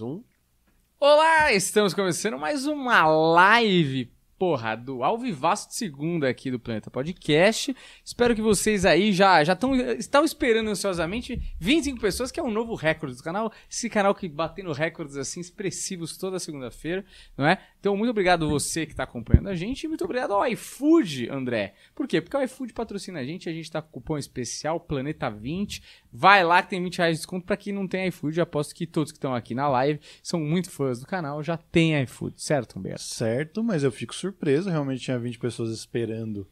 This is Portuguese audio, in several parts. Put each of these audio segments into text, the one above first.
Um. Olá, estamos começando mais uma live, porra, do Alvivaço de Segunda aqui do Planeta Podcast. Espero que vocês aí já já tão, estão esperando ansiosamente 25 pessoas, que é um novo recorde do canal. Esse canal que batendo recordes assim expressivos toda segunda-feira, não é? Então, muito obrigado você que está acompanhando a gente e muito obrigado ao iFood, André. Por quê? Porque o iFood patrocina a gente, a gente tá com cupom especial Planeta 20. Vai lá que tem 20 reais de desconto para quem não tem iFood. Aposto que todos que estão aqui na live são muito fãs do canal, já tem iFood, certo, Humberto? Certo, mas eu fico surpreso. Realmente tinha 20 pessoas esperando.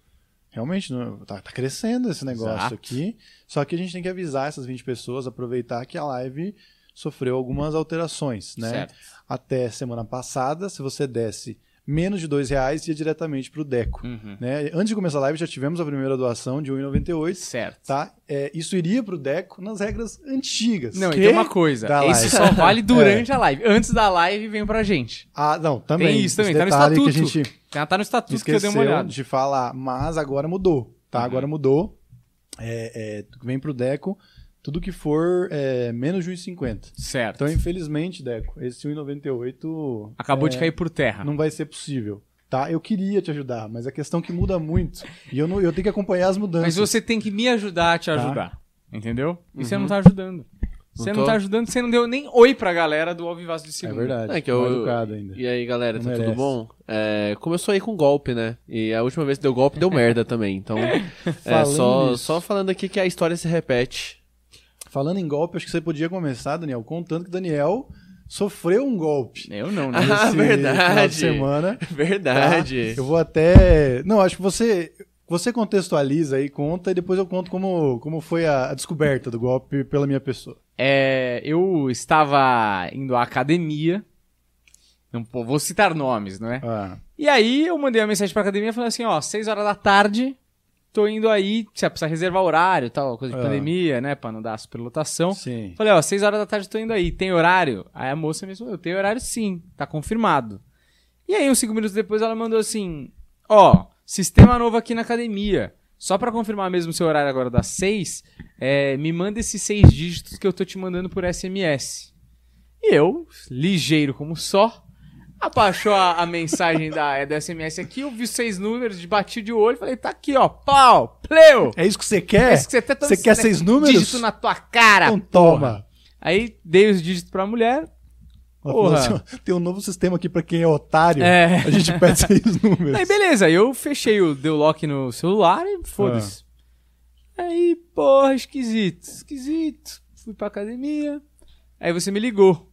Realmente, não- tá, tá crescendo esse negócio Exato. aqui. Só que a gente tem que avisar essas 20 pessoas, aproveitar que a live sofreu algumas alterações, né? Certo. Até semana passada, se você desse menos de dois reais, ia diretamente pro Deco. Uhum. Né? Antes de começar a live, já tivemos a primeira doação de R$ 1,98. Certo. Tá? É, isso iria pro Deco nas regras antigas. Não, e Que- tem uma coisa. Live. só vale durante a live. Antes da live vem pra gente. Ah, não, também. Tem isso também, Esse tá no estatuto. Que a gente tá no estatuto que eu dei uma olhada. de falar, mas agora mudou, tá? Uhum. Agora mudou. É, é, vem pro Deco tudo que for é, menos de 1,50. Certo. Então, infelizmente, Deco, esse 1,98 Acabou é, de cair por terra. não vai ser possível. Tá? Eu queria te ajudar, mas a questão é que muda muito. E eu, não, eu tenho que acompanhar as mudanças. Mas você tem que me ajudar a te Tá. ajudar. Entendeu? E você não tá ajudando. Você não, tô. tá ajudando, você não deu nem oi pra galera do Alvivaço de É Segunda. verdade. É que eu- educado ainda. E aí, galera, Não tá tudo merece. bom? É, começou aí com golpe, né? E a última vez que deu golpe deu merda também. Então, é, só, nisso. só falando aqui que a história se repete. Falando em golpe, acho que você podia começar, Daniel, contando que Daniel sofreu um golpe. Eu não, né? Ah, verdade. final de semana. Verdade. Tá? Eu vou até. Não, acho que você. Você contextualiza aí, conta, e depois eu conto como, como foi a, a descoberta do golpe pela minha pessoa. É, eu estava indo à academia. Não pô, vou citar nomes, não é? Ah, E aí eu mandei uma mensagem pra academia falando assim, ó, 6 horas da tarde, tô indo aí, você precisa reservar horário, tal, coisa de Ah. pandemia, né, pra não dar superlotação. sim. Falei, ó, 6 horas da tarde tô indo aí, tem horário? Aí a moça me respondeu, tem horário sim, tá confirmado. E aí, uns 5 minutos depois, ela mandou assim, ó, sistema novo aqui na academia. Só pra confirmar mesmo seu horário agora das 6, é, me manda esses seis dígitos que eu tô te mandando por SMS. E eu, ligeiro como só, abaixou a, a mensagem da, é, do SMS aqui, eu vi seis números, bati de olho, falei, tá aqui, ó, plau, pleu. É isso que você quer? Esse que você, tá Você quer seis números? Dígito na tua cara, Então porra. toma. Aí dei os dígitos pra mulher. Assim, tem um novo sistema aqui pra quem é otário. É. A gente pede seis números. Aí beleza, eu fechei o deu lock no celular e foda-se. Aí, porra, esquisito, esquisito. Fui pra academia. Aí você me ligou.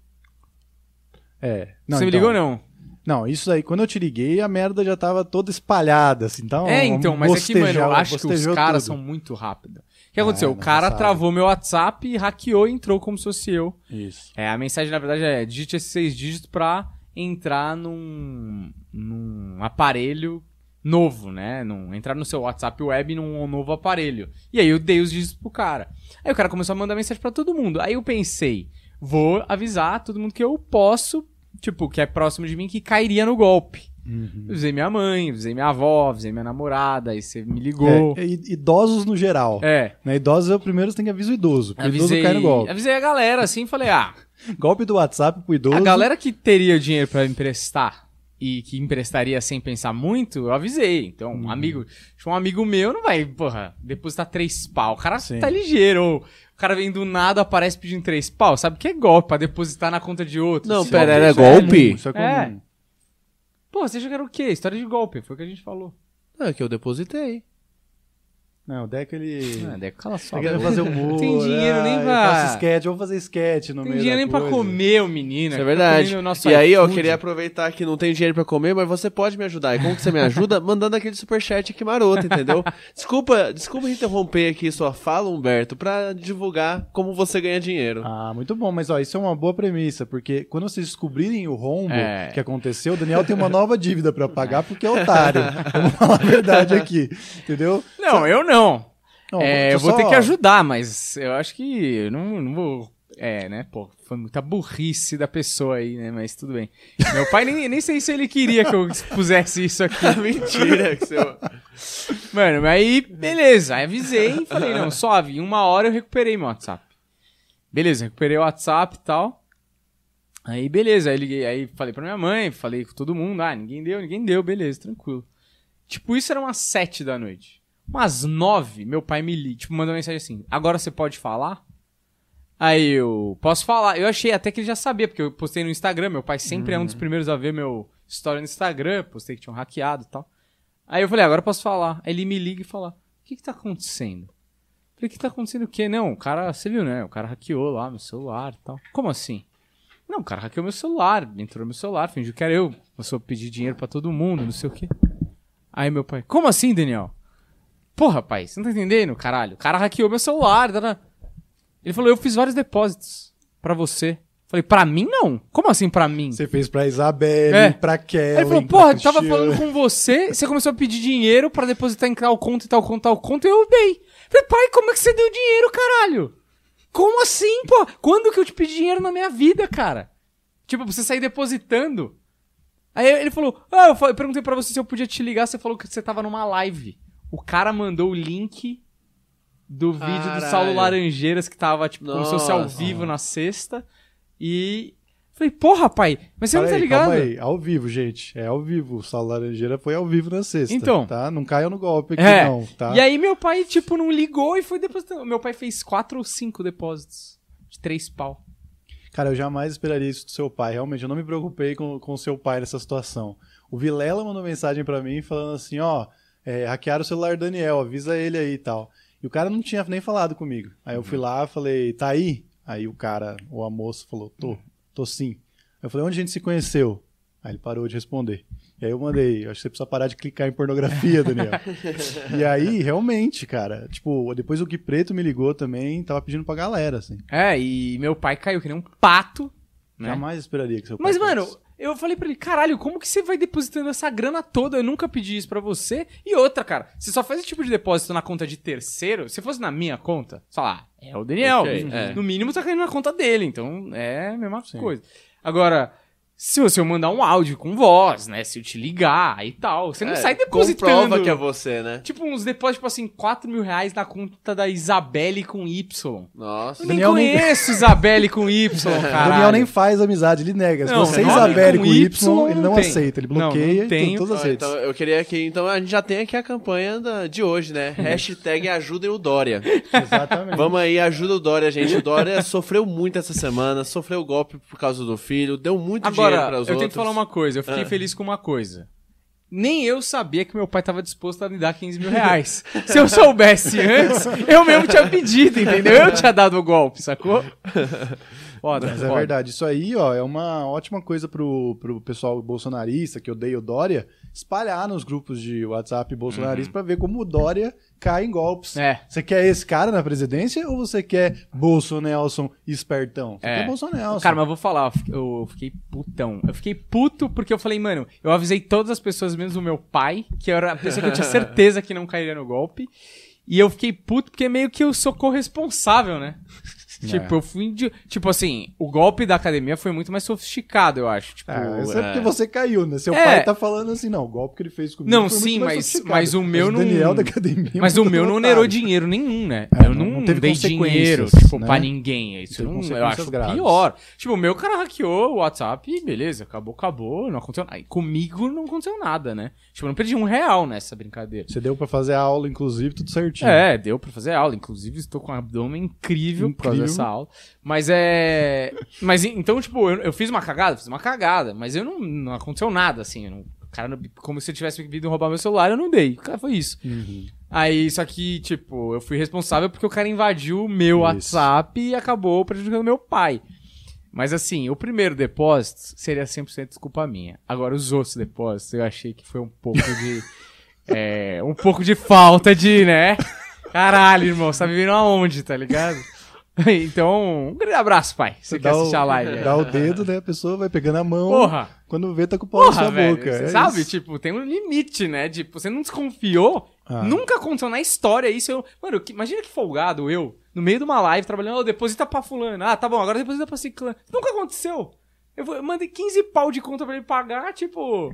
É. Não, você me então- ligou não? Não, isso aí, quando eu te liguei, a merda já tava toda espalhada, assim. Então, é, então, mas é que, mano, eu acho que os caras são muito rápidos. O que aconteceu? Ah, o cara sabe. travou meu WhatsApp e hackeou e entrou como se fosse eu. Isso. É, a mensagem, na verdade, é digite esses seis dígitos pra entrar num, num aparelho novo, né? Num, entrar no seu WhatsApp web num novo aparelho. E aí eu dei os dígitos pro cara. Aí o cara começou a mandar mensagem pra todo mundo. Aí eu pensei, vou avisar todo mundo que eu posso, tipo, que é próximo de mim, que cairia no golpe. Uhum. Eu avisei minha mãe, avisei minha avó, avisei minha namorada, aí você me ligou. É, i- idosos no geral. É. Né, idosos é o primeiro que tem que avisar o idoso. Porque o Avisei, idoso cai no golpe. avisei a galera assim, falei, ah, Golpe do WhatsApp pro idoso. A galera que teria dinheiro pra emprestar e que emprestaria sem pensar muito, eu avisei. Então, Uhum. um amigo, um amigo meu não vai, porra, depositar três pau. O cara Sim. tá ligeiro. ou O cara vem do nada, aparece pedindo três pau. Sabe que é golpe pra depositar na conta de outro. Não, pera, é era isso golpe? Isso é É. comum. Pô, você achou que era o quê? História de golpe. Foi o que a gente falou. É que eu depositei. Não, o Deco ele. Ah, Deco, cala só. Tá querendo fazer humor. Tem dinheiro nem ah, eu pra- faço sketch, eu vou fazer sketch no Tem meio dinheiro da nem pra coisa. comer, o menino. Isso é verdade. o E aí, eu iFood. queria aproveitar que não tem dinheiro pra comer, mas você pode me ajudar. E como que você me ajuda? Mandando aquele superchat aqui maroto, entendeu? Desculpa, desculpa interromper aqui sua fala, Humberto, pra divulgar como você ganha dinheiro. Ah, muito bom, mas ó, isso é uma boa premissa, porque quando vocês descobrirem o rombo É. que aconteceu, o Daniel tem uma nova dívida pra pagar porque é otário. Vamos falar a verdade aqui, entendeu? Não, eu não. Não, É, deixa eu vou só- ter que ajudar, mas eu acho que eu não, não vou. É, né? Pô, foi muita burrice da pessoa aí, né? Mas tudo bem. Meu pai nem, nem sei se ele queria que eu pusesse isso aqui. Mentira, que seu... Mano, mas aí, beleza. Aí avisei e falei, não, suave. Em uma hora eu recuperei meu WhatsApp. Beleza, recuperei o WhatsApp e tal. Aí, beleza, aí liguei, aí falei pra minha mãe, falei com todo mundo, ah, ninguém deu, ninguém deu, beleza, tranquilo. Tipo, isso era umas sete da noite. Umas nove, meu pai me liga, tipo, mandou uma mensagem assim, agora você pode falar? Aí eu, posso falar, eu achei até que ele já sabia, porque eu postei no Instagram, meu pai sempre é um dos primeiros a ver meu história no Instagram, postei que tinham hackeado e tal. Aí eu falei, agora eu posso falar. Aí ele me liga e fala, o que que tá acontecendo? Eu falei, o que tá acontecendo o quê? Não, o cara, você viu, né? O cara hackeou lá meu celular e tal. Como assim? Não, o cara hackeou meu celular, entrou no meu celular, fingiu que era eu. Começou a pedir dinheiro pra todo mundo, não sei o quê. Aí meu pai, como assim, Daniel? Porra, pai, você não tá entendendo, caralho? O cara hackeou meu celular. tá, tá. Ele falou, eu fiz vários depósitos pra você. Falei, pra mim não? Como assim pra mim? Você fez pra Isabelle, É. pra Kelly. Aí ele falou, porra, tava falando com você, você começou a pedir dinheiro pra depositar em tal conta e tal conta, tal conta, e eu dei. Falei, pai, como é que você deu dinheiro, caralho? Como assim, pô? Quando que eu te pedi dinheiro na minha vida, cara? Tipo, pra você sair depositando. Aí ele falou, ah, eu perguntei pra você se eu podia te ligar, você falou que você tava numa live. O cara mandou o link do vídeo do Caralho. Saulo Laranjeiras que tava, tipo, como se fosse ao Nossa. vivo na sexta. E. Falei, porra, pai, mas você não tá Peraí, ligado? Calma aí, ao vivo, gente. É ao vivo. O Saulo Laranjeira foi ao vivo na sexta. Então. Tá? Não caiam no golpe aqui, É. não, tá? E aí meu pai, tipo, não ligou e foi depositando. Meu pai fez quatro ou cinco depósitos. De três pau. Cara, eu jamais esperaria isso do seu pai. Realmente, eu não me preocupei com o seu pai nessa situação. O Vilela mandou mensagem pra mim falando assim, ó, é, hackearam o celular do Daniel, avisa ele aí e tal. E o cara não tinha nem falado comigo. Aí eu fui lá, falei, tá aí? Aí o cara, o moço falou, tô, tô sim. Eu falei, onde a gente se conheceu? Aí ele parou de responder. E aí eu mandei, acho que você precisa parar de clicar em pornografia, Daniel. e aí, realmente, cara, tipo, depois o Gui Preto me ligou também, tava pedindo pra galera, assim. É, e meu pai caiu que nem um pato. Né? Jamais esperaria que seu pai Mas, mano, eu falei pra ele, caralho, como que você vai depositando essa grana toda? Eu nunca pedi isso pra você. E outra, cara, você só faz esse tipo de depósito na conta de terceiro. Se fosse na minha conta, só lá, é o Daniel. Ok, no, é. no mínimo tá caindo na conta dele, então é a mesma coisa. Agora, se você eu mandar um áudio com voz, né? Se eu te ligar e tal, você não É, sai depositando. Comprova que é você, né? Tipo, uns depósitos, tipo assim, 4 mil reais na conta da Isabelle com Y. Nossa. Eu nem Daniel nem- conheço Isabelle com Y, O cara. Daniel nem faz amizade, ele nega. Se Não, você é Isabelle com com Y, Y, ele não tem. aceita. Ele Não, não bloqueia tenho. em todas as Ó, redes. então, eu queria que. Então a gente já tem aqui a campanha da- de hoje, né? Hashtag ajudem o Dória. Exatamente. Vamos aí, ajuda o Dória, gente. O Dória sofreu muito essa semana, sofreu golpe por causa do filho, deu muito dinheiro Agora, eu os tenho outros. que falar uma coisa. Eu fiquei Ah. feliz com uma coisa. Nem eu sabia que meu pai tava disposto a me dar 15 mil reais. Se eu soubesse antes, eu mesmo tinha pedido, entendeu? Eu tinha dado o golpe, sacou? Foda, Mas é verdade. Isso aí, ó, é uma ótima coisa pro, pro pessoal bolsonarista, que odeia o Dória, espalhar nos grupos de WhatsApp bolsonarista pra ver como o Dória cai em golpes. Uhum. É. Você quer esse cara na presidência ou você quer Bolsonelson espertão? Você É. quer Bolsonelson. Cara, mas eu vou falar, eu fiquei putão. Eu fiquei puto porque eu falei, mano, eu avisei todas as pessoas, menos o meu pai, que era a pessoa que eu tinha certeza que não cairia no golpe. E eu fiquei puto porque meio que eu sou corresponsável, né? Tipo, eu fui. de- Tipo assim, o golpe da academia foi muito mais sofisticado, eu acho. Tipo, Ah, isso é é. porque você caiu, né? Seu É. pai tá falando assim, não, o golpe que ele fez comigo Não, foi sim, muito mais mas- mas o meu não- Daniel da academia. é Mas o meu não onerou dinheiro nenhum, né? É, eu não- não, teve dei dinheiro, tipo, né? pra ninguém. Isso Não eu, acho graves. pior. Tipo, o meu cara hackeou o WhatsApp e beleza, acabou, acabou, não aconteceu nada. Comigo não aconteceu nada, né? Tipo, eu não perdi um real nessa brincadeira. Você deu pra fazer a aula, inclusive, tudo certinho. É, deu pra fazer aula. Inclusive, estou com um abdômen incrível, Incrível. Dessa aula. Mas é. Mas então, tipo, eu, eu fiz uma cagada, fiz uma cagada, mas eu não, não aconteceu nada, assim. não- cara, como se eu tivesse vindo roubar meu celular, eu não dei. Cara, foi isso. Uhum. Aí, só que, tipo, eu fui responsável porque o cara invadiu o meu Isso. WhatsApp e acabou prejudicando meu pai. Mas assim, o primeiro depósito seria 100% desculpa minha. Agora, os outros depósitos, eu achei que foi um pouco de. é, um pouco de falta de, né? Caralho, irmão, você tá vivendo aonde, tá ligado? Então, um grande abraço, pai. Você quer assistir o, a live? Dá o dedo, né? A pessoa vai pegando a mão. Porra! Quando vê, tá com o pau na Porra, sua velho, boca. você é sabe? isso. Tipo, tem um limite, né? Tipo, você não desconfiou, Ah. nunca aconteceu na história isso. Eu... Mano, que- imagina que folgado eu, no meio de uma live, trabalhando, oh, deposita pra fulano. Ah, tá bom, agora deposita pra ciclano. Nunca aconteceu. Eu, vou- eu mandei 15 pau de conta pra ele pagar, tipo...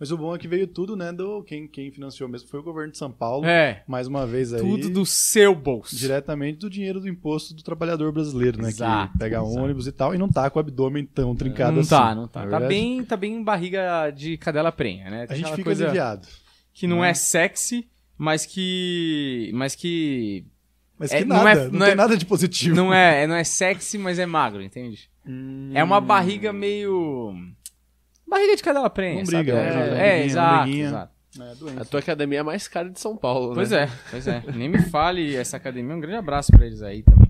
Mas o bom é que veio tudo, né, do quem, quem financiou mesmo foi o governo de São Paulo. É, Mais uma vez aí. tudo do seu bolso. Diretamente do dinheiro do imposto do trabalhador brasileiro, né? Exato, que pega exato. ônibus e tal, e não tá com o abdômen tão trincado Não assim. tá, não tá. Na Tá verdade, bem, tá bem barriga de cadela prenha, né? A Tem gente aquela fica coisa aliviado. que não né? é sexy, mas que. Mas que. Mas É, que não nada, é- não, não tem é- nada de positivo. Não é, não é sexy, mas é magro, entende? É uma barriga meio. Barriga de cadela prenha. Lombriga, sabe? é, É, lombriguinha, é, exato, exato. É. A tua academia é a mais cara de São Paulo, Pois né? é, pois é. Nem me fale essa academia. Um grande abraço pra eles aí também.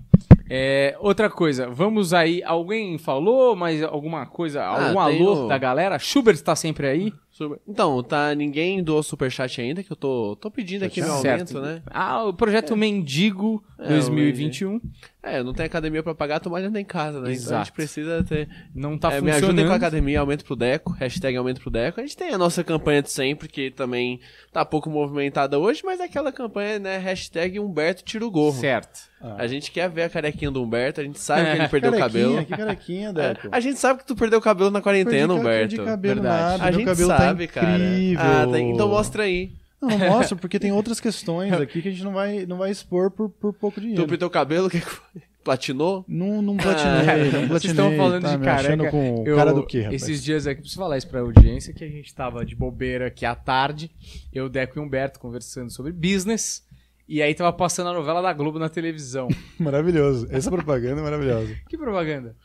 É, outra coisa, vamos aí. Alguém falou, mas alguma coisa, algum tem alô o- da galera? Schubert tá sempre aí? Super- Então, tá, ninguém doou superchat ainda, que eu tô, tô pedindo aqui meu Certo. aumento, né? Ah, o projeto Mendigo É, 2021 É, não tem academia pra pagar, tô malhando em casa, né? Então a Exato. gente precisa ter... não tá é, me funcionando. ajudem com a academia, aumento pro Deco, hashtag aumento pro Deco. A gente tem a nossa campanha de sempre, que também tá pouco movimentada hoje, mas é aquela campanha, né, hashtag Humberto tira o gorro. Certo. A gente quer ver a carequinha do Humberto, a gente sabe É. que ele perdeu o Carequinha, cabelo. Que carequinha, É, Deco. a gente sabe que tu perdeu o cabelo na quarentena, Humberto. perdi cabelo Verdade. nada, A gente cabelo sabe, tá cara. incrível. Ah, tem- então mostra aí. Não, não mostra, porque tem outras questões aqui que a gente não vai, não vai expor por, por pouco dinheiro. Tu pintou o cabelo, que foi? Platinou? Não, não platinei, não platinei. Vocês estão falando tá de careca. com Eu- cara do quê, rapaz? Esses dias aqui, preciso falar isso pra audiência, que a gente tava de bobeira aqui à tarde, eu, Deco e Humberto conversando sobre business, e aí tava passando a novela da Globo na televisão. Maravilhoso. Essa propaganda é maravilhosa. que propaganda?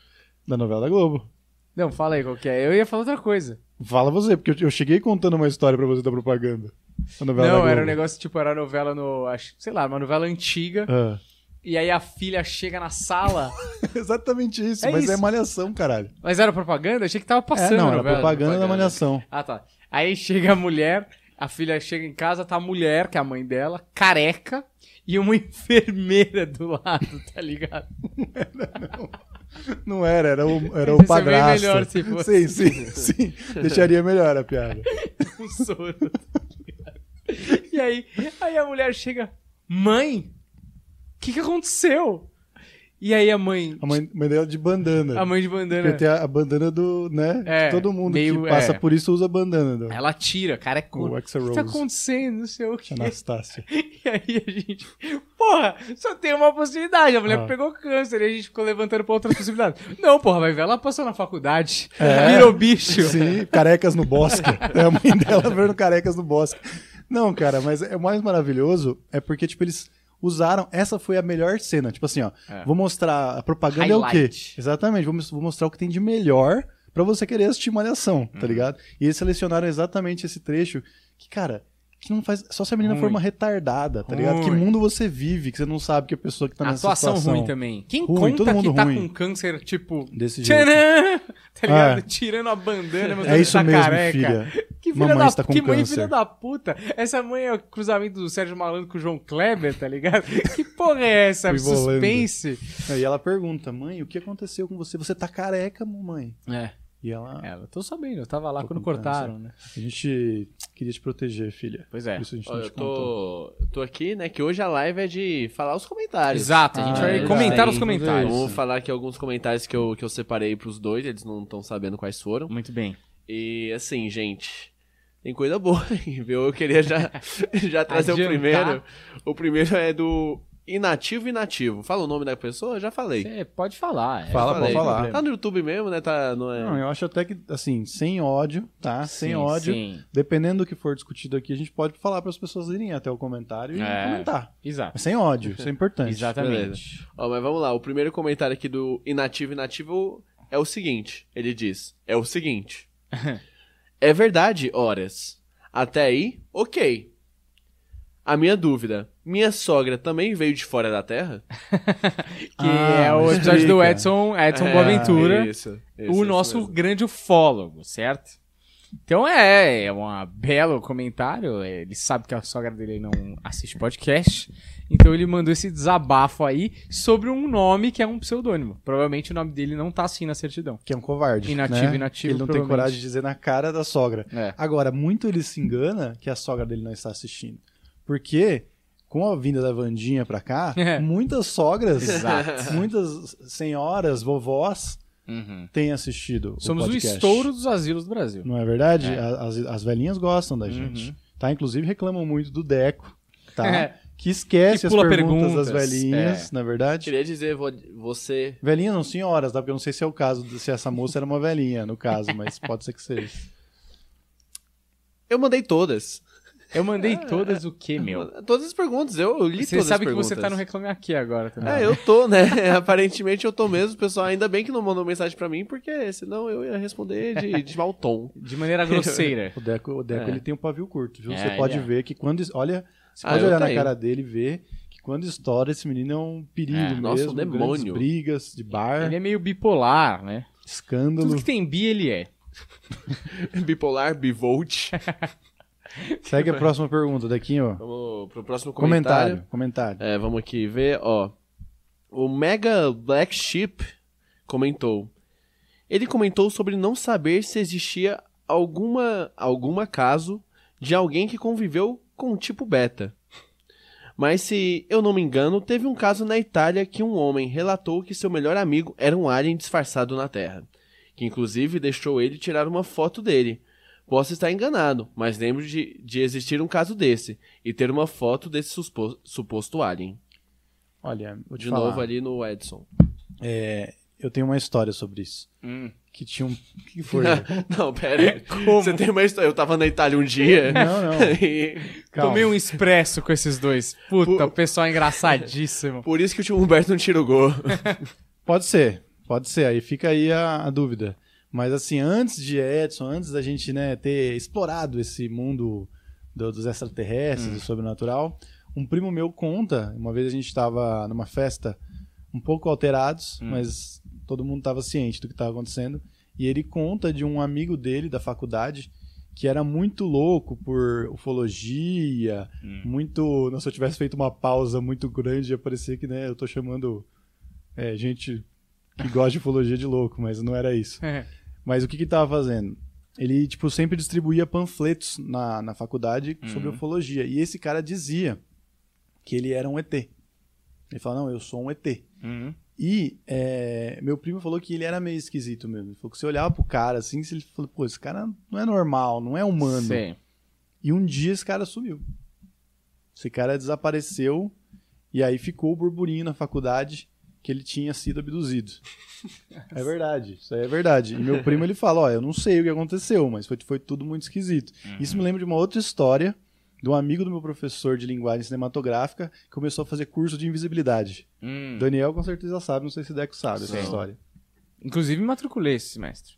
Da novela da Globo. Não, fala aí qual que é. Eu ia falar outra coisa. Fala você, porque eu, eu cheguei contando uma história pra você da propaganda. Da novela da Não, era um negócio tipo, era novela no. Acho, sei lá, uma novela antiga. Ah. E aí a filha chega na sala. Exatamente isso, É mas isso. é malhação, caralho. Mas era propaganda? Achei que tava É, passando. não, a era novela. propaganda, da propaganda. malhação. Ah, tá. Aí chega a mulher, a filha chega em casa, tá a mulher, que é a mãe dela, careca, e uma enfermeira do lado, tá ligado? Não era, era o, era Isso o é bem padrasto. melhor se fosse. Sim, sim, sim. Deixaria melhor a piada. Um soro? E aí, aí a mulher chega, mãe, o que que aconteceu? E aí a mãe, A mãe, mãe dela de bandana. a mãe de bandana, Porque tem a, a bandana do, né? É, todo mundo meio- que passa é. por isso usa bandana. Do, ela tira, cara, é o o Axel que tá acontecendo, não sei o que. Anastácia. E aí a gente, porra, só tem uma possibilidade. A mulher Ah. pegou câncer e a gente ficou levantando pra outras possibilidades. Não, porra, vai ver, ela passou na faculdade, É. virou bicho. Sim, carecas no bosque. É a mãe dela vendo carecas no bosque. Não, cara, mas é o mais maravilhoso é porque, tipo, eles usaram. Essa foi a melhor cena. Tipo assim, ó. É. Vou mostrar. A propaganda é o quê? Highlight. Exatamente. Vou, vou mostrar o que tem de melhor pra você querer assistir Malhação, Uhum. tá ligado? E eles selecionaram exatamente esse trecho que, cara. Que não faz. Só se a menina for Ruim. uma retardada, tá ligado? Que Ruim. mundo você vive, que você não sabe que a pessoa que tá nessa atuação situação. ruim também. Quem Ruim, todo conta mundo que tá ruim. com câncer, tipo, Desse jeito. tchanã, tá ligado? É. Tirando a bandana, mas É isso tá mesmo, careca. filha. Que filha Mamãe da está com que mãe câncer. filha da puta. Essa mãe é o cruzamento do Sérgio Malandro com o João Kleber, tá ligado? Que porra é essa? Suspense. Aí ela pergunta, mãe, o que aconteceu com você? Você tá careca, mamãe. É. E ela. É, eu tô sabendo, eu tava lá Tô quando cortaram, né? A gente queria te proteger, filha. Pois é. Por isso a gente Ó, não eu te tô, eu tô aqui, né, que hoje a live é de falar os comentários. Exato, a gente Ah, vai é comentar os comentários. Vamos falar aqui alguns comentários que eu, que eu separei pros dois, eles não estão sabendo quais foram. Muito bem. E assim, gente, tem coisa boa viu? Eu queria já, já trazer Adiantar. o primeiro. O primeiro é do Inativo Inativo. Fala o nome da pessoa? Já falei. Você pode falar. é. Fala, Falei. pode falar. Tá no YouTube mesmo, né? Tá, não é... Não, eu acho até que, assim, sem ódio, tá? sem Sim, ódio. Sim, Dependendo do que for discutido aqui, a gente pode falar para as pessoas irem até o comentário e É. comentar. exato. Mas sem ódio, isso é importante. Exatamente. Ó, mas vamos lá. O primeiro comentário aqui do Inativo Inativo é o seguinte. Ele diz, é o seguinte. é verdade, horas. Até aí, ok. A minha dúvida, minha sogra também veio de fora da Terra? Que Ah, é o episódio do explica. Edson, Edson É, Boaventura. isso, isso, o isso nosso mesmo. grande ufólogo, certo? Então é, é um belo comentário. Ele sabe que a sogra dele não assiste podcast. Então ele mandou esse desabafo aí sobre um nome que é um pseudônimo. Provavelmente o nome dele não tá assim na certidão. Que é um covarde. Inativo, né? inativo, Ele não tem coragem de dizer na cara da sogra. É. Agora, muito ele se engana que a sogra dele não está assistindo. Porque, com a vinda da Vandinha pra cá, É. muitas sogras, Exato. muitas senhoras, vovós, Uhum. tem assistido Somos o o estouro dos asilos do Brasil. Não é verdade? É. As, as velhinhas gostam da gente. Uhum. Tá? Inclusive reclamam muito do Deco, tá? É. que esquece Que as perguntas, perguntas, das velhinhas, não é verdade? Queria dizer, vo- você. Velhinhas não senhoras, tá? Porque eu não sei se é o caso, de- se essa moça era uma velhinha, no caso, mas pode ser que seja. Eu mandei todas. Eu mandei todas o que, meu? Todas as perguntas, eu eu li Você todas sabe as que perguntas. você tá no Reclame Aqui agora também. É, eu tô, né? Aparentemente eu tô mesmo, pessoal. Ainda bem que não mandou mensagem pra mim, porque senão eu ia responder de, de mau tom. De maneira grosseira. O Deco, o Deco É. ele tem um pavio curto, viu? É, você pode é. ver que quando. Olha, você Ah, pode olhar na cara dele e ver que quando estoura, esse menino é um perigo É, mesmo. nossa, um grandes demônio. brigas de bar, Ele é meio bipolar, né? escândalo. Tudo que tem bi, ele é. Bipolar, bivolt. Segue a próxima pergunta, Dequinho. Vamos pro próximo comentário. Comentário. comentário. É, vamos aqui ver, ó. O Mega Black Sheep comentou. Ele comentou sobre não saber se existia alguma alguma caso de alguém que conviveu com o tipo beta. Mas se eu não me engano, teve um caso na Itália que um homem relatou que seu melhor amigo era um alien disfarçado na Terra, que inclusive deixou ele tirar uma foto dele. Posso estar enganado, mas lembro de, de existir um caso desse e ter uma foto desse suspo- suposto alien. Olha, vou te De falar. novo ali no Edson. É, eu tenho uma história sobre isso. Hum. Que tinha um. O que foi? Não, pera. Você tem uma história. Eu tava na Itália um dia. não, não. e. Tomei um expresso com esses dois. Puta, Pu- o pessoal é engraçadíssimo. por isso que o tio Humberto não tira o gol. Pode ser, pode ser. Aí fica aí a, a dúvida. Mas assim, antes de Edson, antes da gente né, ter explorado esse mundo do- dos extraterrestres, do sobrenatural, um primo meu conta, uma vez a gente estava numa festa um pouco alterados, mas todo mundo estava ciente do que estava acontecendo, e ele conta de um amigo dele da faculdade que era muito louco por ufologia, muito... Nossa, se eu tivesse feito uma pausa muito grande, ia parecer que né, eu tô chamando é, gente que gosta de ufologia de louco, mas não era isso. Mas o que que tava fazendo? Ele, tipo, sempre distribuía panfletos na, na faculdade sobre Uhum. ufologia. E esse cara dizia que ele era um ET. Ele falou, não, eu sou um ET. Uhum. E é, meu primo falou que ele era meio esquisito mesmo. Ele falou que você olhava pro cara assim, você falou, pô, esse cara não é normal, não é humano. Sei. E um dia esse cara sumiu. Esse cara desapareceu e aí ficou o burburinho na faculdade que ele tinha sido abduzido. É verdade, isso aí é verdade. E meu primo ele fala, ó, eu não sei o que aconteceu, mas foi, foi tudo muito esquisito. Isso me lembra de uma outra história de um amigo do meu professor de linguagem cinematográfica que começou a fazer curso de invisibilidade. Hum. Daniel com certeza sabe, não sei se Deco sabe essa Sei. história. Inclusive, me matriculei esse semestre.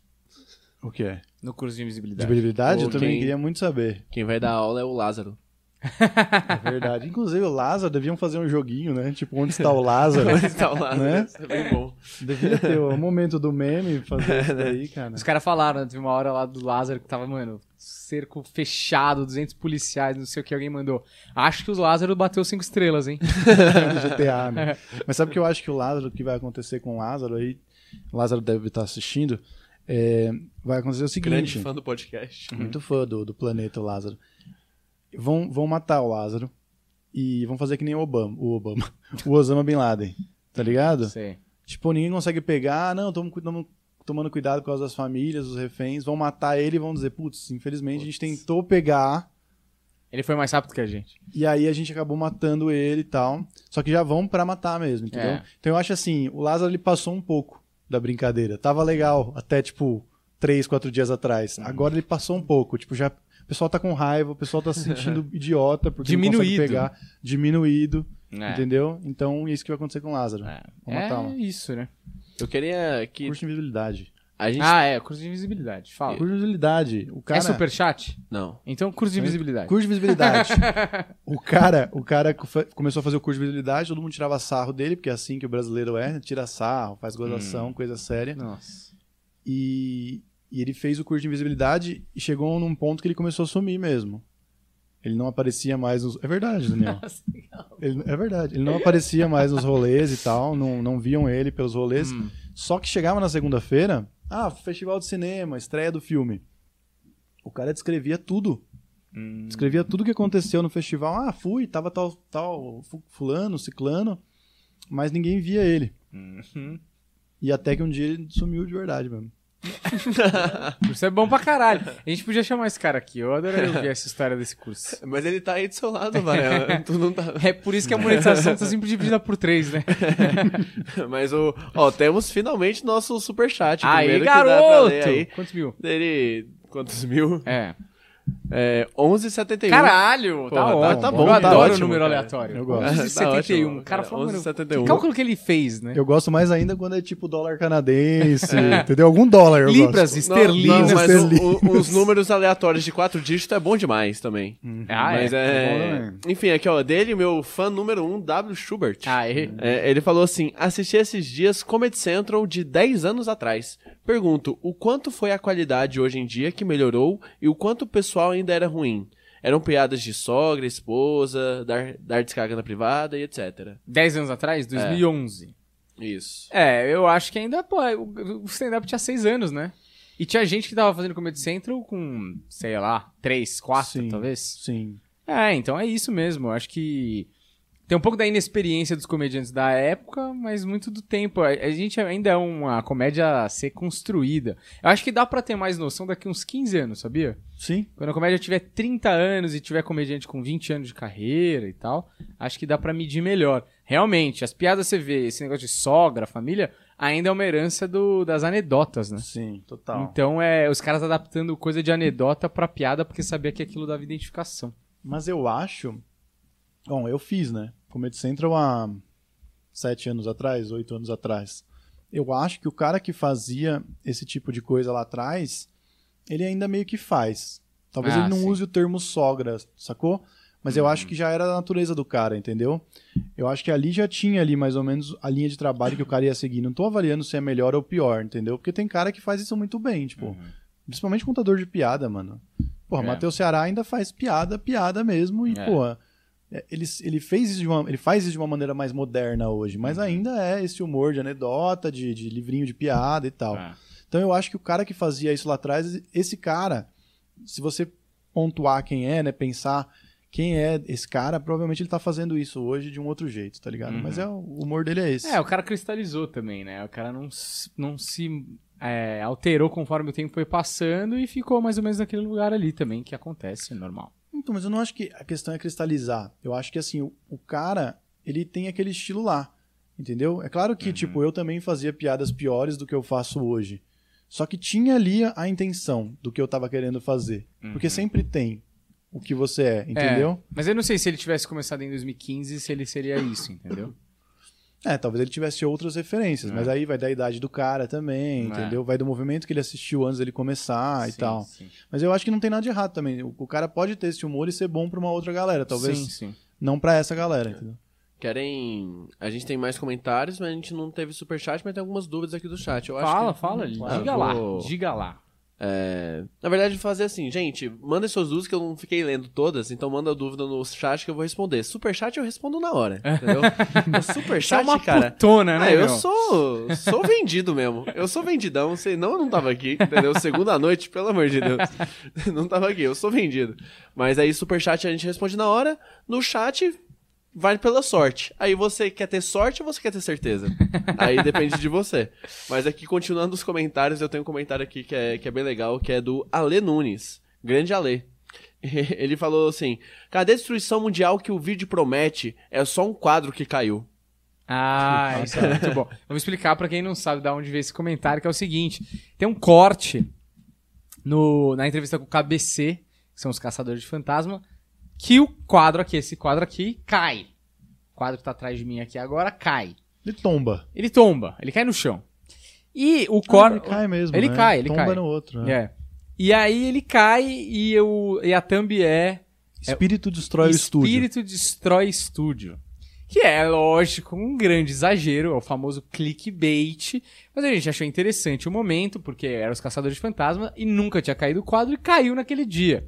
O que é? No curso de invisibilidade. Invisibilidade? Eu também quem- queria muito saber. Quem vai dar aula é o Lázaro. É verdade. Inclusive o Lázaro deviam fazer um joguinho, né? Tipo, onde está o Lázaro? Onde está o Lázaro? Né? Isso é bem bom. Devia ter o momento do meme fazer isso daí, cara. Os caras falaram, né, teve uma hora lá do Lázaro que tava, mano, cerco fechado, 200 policiais, não sei o que, alguém mandou. Acho que o Lázaro bateu cinco estrelas, hein? GTA, né? Mas sabe o que eu acho que o Lázaro, o que vai acontecer com o Lázaro aí? O Lázaro deve estar assistindo. é, vai acontecer o seguinte. Grande fã do podcast. Muito fã do, do planeta o Lázaro. Vão, vão matar o Lázaro e vão fazer que nem o Obama, o Obama, o Osama Bin Laden, tá ligado? Sei. Tipo, ninguém consegue pegar, não, estamos tomando cuidado por causa das famílias, dos reféns, vão matar ele e vão dizer, putz, infelizmente a gente tentou pegar Ele foi mais rápido que a gente. e aí a gente acabou matando ele e tal. Só que já vão pra matar mesmo, entendeu? É. Então eu acho assim, o Lázaro ele passou um pouco da brincadeira. Tava legal até, tipo, três, quatro dias atrás. Uhum. Agora ele passou um pouco. Tipo, já. O pessoal tá com raiva, o pessoal tá se sentindo idiota porque não Diminuído. consegue pegar. Diminuído. É. Entendeu? Então é isso que vai acontecer com o Lázaro. É, é isso, né? Eu queria que Curso de invisibilidade. a gente... Ah, é, curso de invisibilidade. Fala. Curso de invisibilidade. O cara. É superchat? Não. Então, curso de invisibilidade. Curso de visibilidade. o cara, o cara começou a fazer o curso de visibilidade, todo mundo tirava sarro dele, porque é assim que o brasileiro é, né? tira sarro, faz gozação, coisa séria. Nossa. E, e ele fez o curso de invisibilidade e chegou num ponto que ele começou a sumir mesmo. Ele não aparecia mais nos. É verdade, Daniel. Ele- é verdade. Ele não aparecia mais nos rolês e tal, não, não viam ele pelos rolês. Hum. Só que chegava na segunda-feira, ah, festival de cinema, estreia do filme. O cara descrevia tudo. Hum. Descrevia tudo que aconteceu no festival. Ah, fui, tava tal, tal, fu- fulano, ciclano, mas ninguém via ele. Uhum. E até que um dia ele sumiu de verdade mesmo. Isso é bom pra caralho. A gente podia chamar esse cara aqui. Eu adoraria ouvir essa história desse curso. Mas ele tá aí do seu lado, Varela. tu não tá... É por isso que a monetização tá sempre dividida por três, né? Mas o. Ó, temos finalmente nosso superchat. Aí, primeiro garoto! aí. Quantos mil? Dele. Quantos mil? É. É. 11,71. Caralho! tá Porra, ótimo. tá- tá bom, Eu tá adoro o ótimo, número cara. aleatório. Eu gosto. Tá 11,71. ótimo, O cara mano, 11,71. que cálculo que ele fez, né? Eu gosto mais ainda quando é tipo dólar canadense, entendeu? Algum dólar eu Libras, gosto. Esterlinas. não, mas esterlinas. o- o- os números aleatórios de quatro dígitos é bom demais também. Ah, mas é. é. bom também. Enfim, aqui, ó, dele, meu fã número um, W. Schubert. Ah, é. É, ele falou assim: assisti esses dias Comedy Central de 10 anos atrás. Pergunto, o quanto foi a qualidade hoje em dia que melhorou e o quanto o pessoal ainda era ruim? Eram piadas de sogra, esposa, dar, dar descarga na privada e etc. 10 anos atrás? 2011. Isso. É, eu acho que ainda, pô, o stand-up tinha 6 anos, né? E tinha gente que tava fazendo Comedy Central com, sei lá, 3, 4, Sim. talvez. Sim. É, então é isso mesmo. Eu acho que tem um pouco da inexperiência dos comediantes da época, mas muito do tempo. A, gente ainda é uma comédia a ser construída. Eu acho que dá pra ter mais noção daqui uns 15 anos, sabia? Sim. Quando a comédia tiver 30 anos e tiver comediante com 20 anos de carreira e tal, acho que dá pra medir melhor. Realmente, as piadas você vê, esse negócio de sogra, família, ainda é uma herança do- das anedotas, né? Sim, total. Então é os caras adaptando coisa de anedota pra piada porque sabia que aquilo dava identificação. Mas eu acho. Bom, eu fiz, né? Comedy Central há sete anos atrás, oito anos atrás. Eu acho que o cara que fazia esse tipo de coisa lá atrás, ele ainda meio que faz. Talvez Ah, ele não sim. use o termo sogra, sacou? Mas eu acho que já era da natureza do cara, entendeu? Eu acho que ali já tinha ali mais ou menos a linha de trabalho que o cara ia seguir. Não tô avaliando se é melhor ou pior, entendeu? Porque tem cara que faz isso muito bem, tipo, principalmente contador de piada, mano. Porra, É. Matheus Ceará ainda faz piada, piada mesmo, e, É. porra, ele, ele, fez isso de uma, ele faz isso de uma maneira mais moderna hoje, Uhum. mas ainda é esse humor de anedota, de, de livrinho de piada e tal. É. Então eu acho que o cara que fazia isso lá atrás, esse cara, se você pontuar quem é, né, pensar quem é esse cara, provavelmente ele tá fazendo isso hoje de um outro jeito, tá ligado? Uhum. Mas é, o humor dele é esse. É, o cara cristalizou também, né? O cara não, se- não se é, alterou conforme o tempo foi passando e ficou mais ou menos naquele lugar ali também, que acontece, é normal. Então, mas eu não acho que a questão é cristalizar. Eu acho que assim, o, o cara, ele tem aquele estilo lá. Entendeu? É claro que, tipo, eu também fazia piadas piores do que eu faço hoje. Só que tinha ali a, intenção do que eu tava querendo fazer. Porque sempre tem o que você é, entendeu? É, mas eu não sei se ele tivesse começado em 2015, se ele seria isso, entendeu? É, talvez ele tivesse outras referências, É. mas aí vai da idade do cara também, É. entendeu? Vai do movimento que ele assistiu antes dele começar e Sim, tal. Sim. Mas eu acho que não tem nada de errado também. O, o cara pode ter esse humor e ser bom pra uma outra galera, talvez Sim, sim. não pra essa galera, entendeu? Querem. A gente tem mais comentários, mas a gente não teve superchat, mas tem algumas dúvidas aqui do chat. Eu acho Fala, que- fala, Ah, diga vou- lá, diga lá. É, Na verdade, fazer assim, gente, manda suas dúvidas que eu não fiquei lendo todas, então manda a dúvida no chat que eu vou responder. Superchat eu respondo na hora, entendeu? O Você é uma cara. putona, né, Ah, eu sou, sou vendido mesmo. Eu sou vendidão, senão eu não tava aqui, entendeu? Segunda noite, pelo amor de Deus. Não tava aqui, eu sou vendido. Mas aí, superchat a gente responde na hora. No chat, vai pela sorte. Aí você quer ter sorte ou você quer ter certeza? Aí depende de você. Mas aqui, continuando os comentários, eu tenho um comentário aqui que é, que é bem legal, que é do Ale Nunes. Grande Ale. Ele falou assim: Cadê a destruição mundial que o vídeo promete? É só um quadro que caiu. Ah, isso é muito bom. Eu vou explicar pra quem não sabe de onde veio esse comentário, que é o seguinte: tem um corte no, na entrevista com o KBC, que são os caçadores de fantasma, que o quadro aqui, esse quadro aqui, cai. O quadro que tá atrás de mim aqui agora cai. Ele tomba. Ele tomba, ele cai no chão. E o Ah, corte. ele cai mesmo. Ele né? cai, ele tomba cai. no outro. né? É. E aí ele cai e, eu, e a thumb é Espírito destrói o estúdio. Espírito destrói estúdio. Que é, lógico, um grande exagero, é o famoso clickbait. Mas a gente achou interessante o momento, porque eram os caçadores de fantasma e nunca tinha caído o quadro e caiu naquele dia.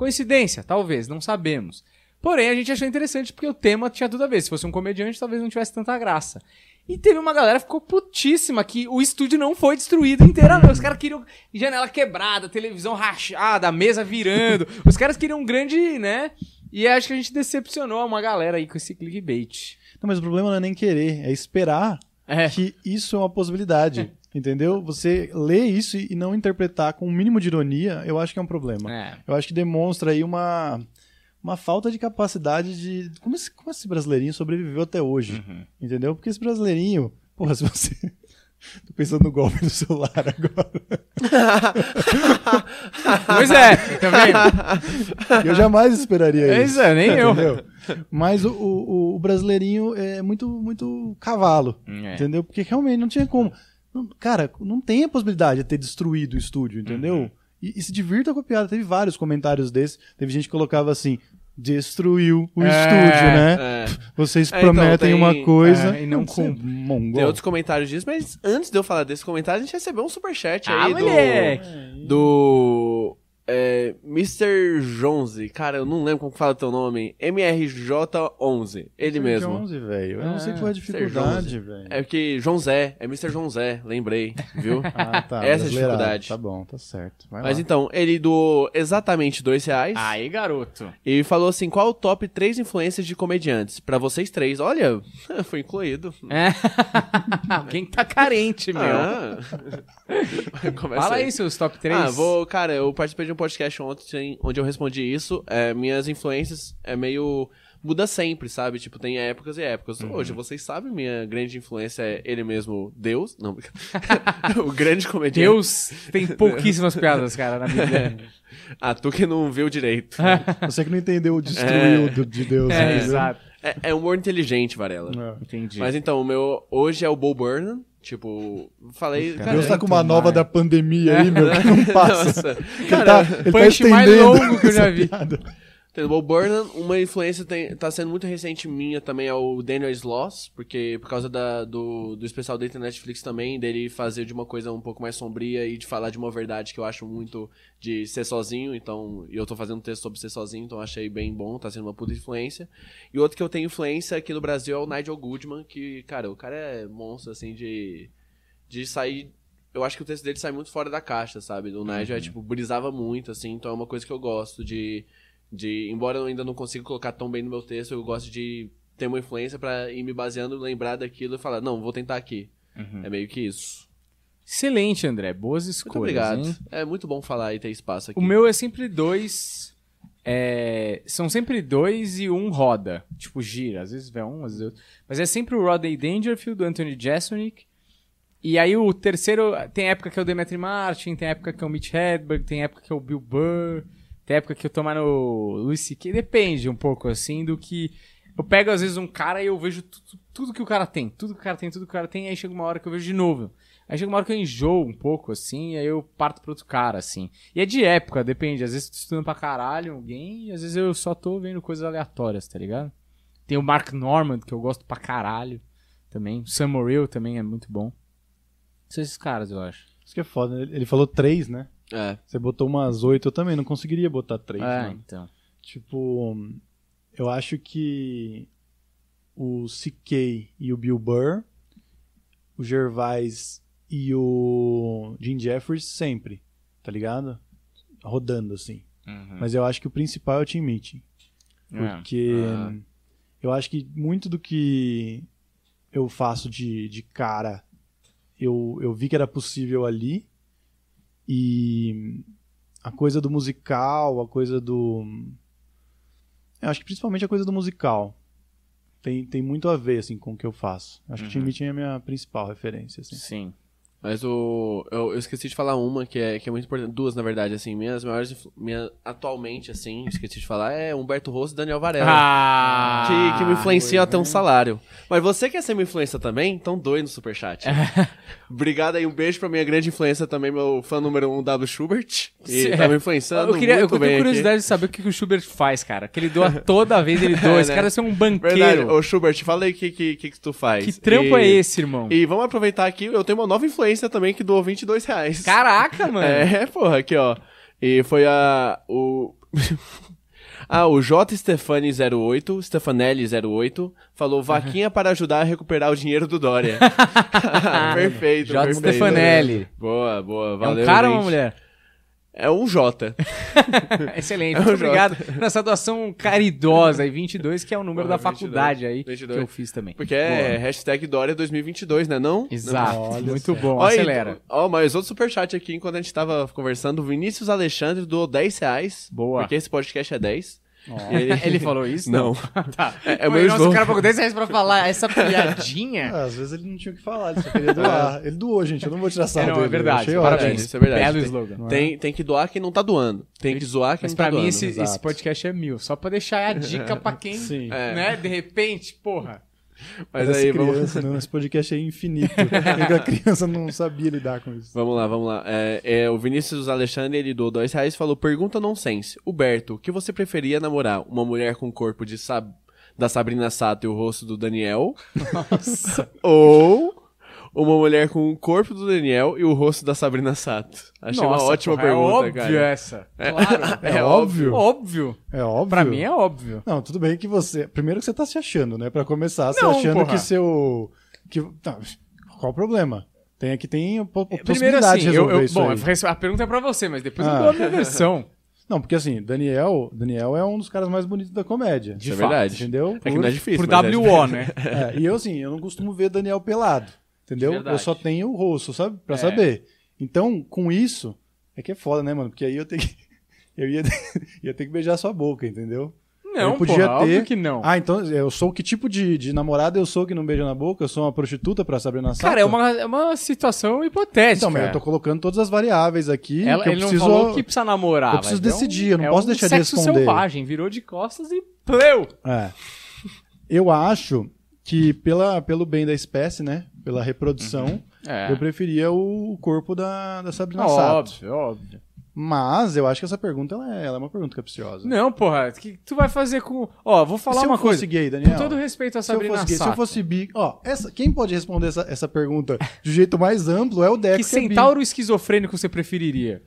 Coincidência? Talvez, não sabemos. Porém, a gente achou interessante porque o tema tinha tudo a ver. Se fosse um comediante, talvez não tivesse tanta graça. E teve uma galera que ficou putíssima que o estúdio não foi destruído inteiramente. Os caras queriam janela quebrada, televisão rachada, mesa virando. Os caras queriam um grande, né? E acho que a gente decepcionou uma galera aí com esse clickbait. Não, mas o problema não é nem querer, é esperar É. que isso é uma possibilidade. Entendeu? Você ler isso e não interpretar com o mínimo de ironia, eu acho que é um problema. É. Eu acho que demonstra aí uma, uma falta de capacidade de. Como esse, como esse brasileirinho sobreviveu até hoje? Uhum. Entendeu? Porque esse brasileirinho. Porra, se você. Tô pensando no golpe do celular agora. Pois é, tá vendo? Eu jamais esperaria É isso. isso, é, nem eu. Entendeu? Mas o, o, o brasileirinho é muito, muito cavalo. É. Entendeu? Porque realmente não tinha como. Não- cara, não tem a possibilidade de ter destruído o estúdio, entendeu? Uhum. E, e se divirta com a piada. Teve vários comentários desses. Teve gente que colocava assim: destruiu o É, estúdio, né? É. Vocês É, então, prometem tem- uma coisa é, e não cumprem. mongol. Tem outros comentários disso, mas antes de eu falar desse comentário, a gente recebeu um superchat Ah, aí moleque! do. Do. É, Mr. Jonze. Cara, eu não lembro como fala teu nome. MRJ11. Ele Mr. mesmo. Jones, velho. Eu não sei Ah, qual é a Mr. dificuldade, velho. É porque João Zé. É Mr. João Zé. Lembrei, viu? Ah, tá. Essa é a dificuldade. Tá bom, tá certo. Vai Mas lá. então, ele doou exatamente dois reais. Aí, garoto. E falou assim: qual o top 3 influências de comediantes? Pra vocês três. Olha, foi incluído. É. Alguém tá carente, meu. Ah. Fala aí seus top 3. Ah, vou, cara, eu participei de um podcast ontem onde eu respondi isso. É, minhas influências é meio. Muda sempre, sabe? Tipo, tem épocas e épocas. Uhum. Hoje, vocês sabem, minha grande influência é ele mesmo, Deus. Não, o grande comediante. Deus tem pouquíssimas piadas, cara, na Bíblia. Ah, tu que não viu direito. Você que não entendeu o destruiu do- de Deus. É, entendeu? exato. É, é humor inteligente, Varela. É. Entendi. Mas então, o meu hoje é o Bo Burnham. Tipo, falei. Cara, Deus tá com uma nova mais. da pandemia aí, meu, que não passa. Nossa, Ele cara, tá, ele tá punch mais estendendo longo que eu já vi. piada. Tem o Bo Burnham, uma influência tem, tá sendo muito recente minha também é o Daniel Sloss, porque por causa da, do, do especial na Netflix também, dele fazer de uma coisa um pouco mais sombria e de falar de uma verdade que eu acho muito de ser sozinho, então, e eu tô fazendo um texto sobre ser sozinho, então achei bem bom, tá sendo uma puta influência. E outro que eu tenho influência aqui no Brasil é o Nigel Goodman, que, cara, o cara é monstro, assim, de, de sair... Eu acho que o texto dele sai muito fora da caixa, sabe? O Nigel é, tipo, brisava muito, assim, então é uma coisa que eu gosto de de embora eu ainda não consiga colocar tão bem no meu texto, eu gosto de ter uma influência pra ir me baseando, lembrar daquilo e falar, não, vou tentar aqui. É meio que isso. Excelente, André. Boas Muito escolhas. obrigado. hein? É muito bom falar e ter espaço aqui. O meu é sempre dois. é, são sempre dois e um roda. Tipo, gira. Às vezes vai um, às vezes outro. Mas é sempre o Rodney Dangerfield, do Anthony Jeselnik. E aí o terceiro. Tem época que é o Demetri Martin, tem época que é o Mitch Hedberg, tem época que é o Bill Burr, tem época que eu tô mais no Luis C.K. Depende um pouco, assim, do que. Eu pego, às vezes, um cara e eu vejo tudo, que o cara tem. Tudo que o cara tem, tudo que o cara tem, aí chega uma hora que eu vejo de novo. Aí chega uma hora que eu enjoo um pouco, assim, e aí eu parto pro outro cara, assim. E é de época, depende. Às vezes eu tô estudando pra caralho alguém, e às vezes eu só tô vendo coisas aleatórias, tá ligado? Tem o Mark Normand, que eu gosto pra caralho também. O Sam Morril também é muito bom. São esses caras, eu acho. Isso que é foda. né? Ele falou três, né? É. Você botou umas oito, eu também não conseguiria botar três. É, mano. então. Tipo, eu acho que o CK e o Bill Burr, o Gervais e o Jim Jeffries sempre, tá ligado? Rodando assim. Mas eu acho que o principal é o Team Meeting. É. Porque Ah. eu acho que muito do que eu faço de, de cara, eu, eu vi que era possível ali. E a coisa do musical, a coisa do. Eu acho que principalmente a coisa do musical. Tem, tem muito a ver, assim, com o que eu faço. Acho que o Team Meeting é a minha principal referência, assim. Sim. Mas o. Eu, eu esqueci de falar uma que é, que é muito importante. Duas, na verdade, assim. Minhas maiores. Minha, atualmente, assim, esqueci de falar, é Humberto Rosso e Daniel Varela. Ah, que, que me influenciam até um né? salário. Mas você quer ser minha influência também? Então doe no superchat. Obrigado aí, um beijo pra minha grande influência também, meu fã número um, W. Schubert. Que Sim, tá é. me influenciando Eu, queria, eu muito tenho bem aqui. curiosidade de saber o que, que o Schubert faz, cara. Que ele doa toda vez, ele doa. É, Esse né? cara ser um banqueiro. Verdade. Ô, Schubert, fala aí o que, que, que, que tu faz. Que trampo E- é esse, irmão? E vamos aproveitar aqui, eu tenho uma nova influência também que doou 22 reais. Caraca, mano. É, porra, aqui, ó. E foi a. O. ah, o J. Stefani 08, Stefanelli 08, falou vaquinha para ajudar a recuperar o dinheiro do Dória. perfeito, J. perfeito. Stefanelli. Boa, boa, É valeu. um cara ou uma gente. mulher? É um J. Excelente. É o Muito Jota. obrigado nessa doação caridosa aí, 22, que é o número Porra, da faculdade 22, aí 22. que eu fiz também. Porque é hashtag Dória 2022, né? Não? Exato. Olha Muito bom. Ó, Acelera. então- Ó, mas outro superchat aqui, enquanto a gente tava conversando, o Vinícius Alexandre doou 10 reais. Boa. Porque esse podcast é 10. Ó. Ele, Ele falou isso? Não. tá. É, é o Foi, meu nossa, o cara pagou 10 reais pra falar essa piadinha. Ah, às vezes ele não tinha o que falar, ele só queria doar. Ele doou, gente, eu não vou tirar É, não, dele. é verdade. Achei Parabéns. ótimo. Isso é verdade. Belo Tem- slogan. Tem, tem que doar quem não tá doando. Tem que zoar quem Mas não tá pra mim doando. esse, esse podcast é mil. Só pra deixar a dica pra quem, Sim. É. né, de repente, porra. Mas Parece aí, vamos, criança, não, esse podcast é infinito. É a criança não sabia lidar com isso. vamos lá, vamos lá. É, é, o Vinícius Alexandre, ele doou 2 reais e falou, pergunta nonsense. Huberto, o que você preferia namorar? Uma mulher com o corpo de Sab... da Sabrina Sato e o rosto do Daniel? Ou uma mulher com o corpo do Daniel e o rosto da Sabrina Sato? Achei uma Nossa, ótima porra, pergunta, é óbvio cara. essa. Claro. É óbvio. óbvio. É óbvio. Pra mim é óbvio. Não, tudo bem que você. Primeiro que você tá se achando, né? Pra começar, você Não, achando porra. que seu. Que... Tá, qual o problema? Tem aqui tem po- Primeiro possibilidade assim, de eu, resolver eu, isso bom, aí. a pergunta é pra você, mas depois eu Ah. dou a minha versão. Não, porque assim, Daniel, Daniel é um dos caras mais bonitos da comédia. Isso é fato, verdade. Entendeu? É que não é difícil. Por mas é WO, né? É, e eu assim, eu não costumo ver Daniel pelado. Entendeu? Verdade. Eu só tenho o rosto, sabe? Pra É. saber. Então, com isso, é que é foda, né, mano? Porque aí eu tenho que. Eu ia, ia ter que beijar sua boca, entendeu? Não, Eu podia porra, ter- que não. Ah, então eu sou que tipo de, de namorada eu sou que não beija na boca? Eu sou uma prostituta pra Sabrina Sato? Cara, é uma, é uma situação hipotética. Então, mas eu tô colocando todas as variáveis aqui. Ela- que eu ele preciso... não falou que precisa namorar. eu preciso mas é um- decidir, eu não é posso um deixar de sexo responder. selvagem, virou de costas e pleu. É. Eu acho que pela, pelo bem da espécie, né? Pela reprodução, É. eu preferia o corpo da, da Sabrina Sato. Óbvio, óbvio. Mas eu acho que essa pergunta ela é, ela é uma pergunta capciosa. Não, porra, o que tu vai fazer com. Ó, vou falar se uma eu fosse coisa. gay, Daniel. Com todo respeito a se eu Sabrina fosse gay, se eu Sato, fosse bi, ó, essa, quem pode responder essa, essa pergunta de jeito mais amplo é o Deco. que que é bi. centauro esquizofrênico você preferiria?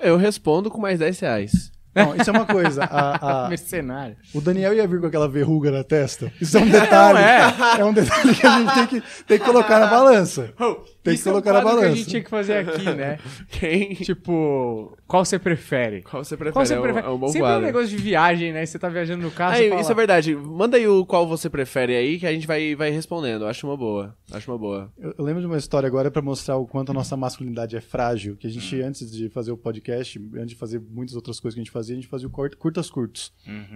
Eu respondo com mais 10 reais. Não, isso é uma coisa. a- a- Mercenário. o Daniel ia vir com aquela verruga na testa. Isso é um detalhe. Não, é. um detalhe que a gente tem que, tem que colocar na balança. Tem que Isso é um colocar na quadro que a balança. gente tinha que fazer aqui, né? Quem? tipo, qual você prefere? Qual você prefere? Qual você É um- prefere? É um bom Sempre é um quadro. negócio de viagem, né? Você tá viajando no carro, fala... isso é verdade. Manda aí o qual você prefere aí, que a gente vai, vai respondendo. Acho uma boa. Acho uma boa. Eu, eu lembro de uma história agora pra mostrar o quanto a nossa masculinidade é frágil. Que a gente, antes de fazer o podcast, antes de fazer muitas outras coisas que a gente fazia, a gente fazia o cort- curtas curtos.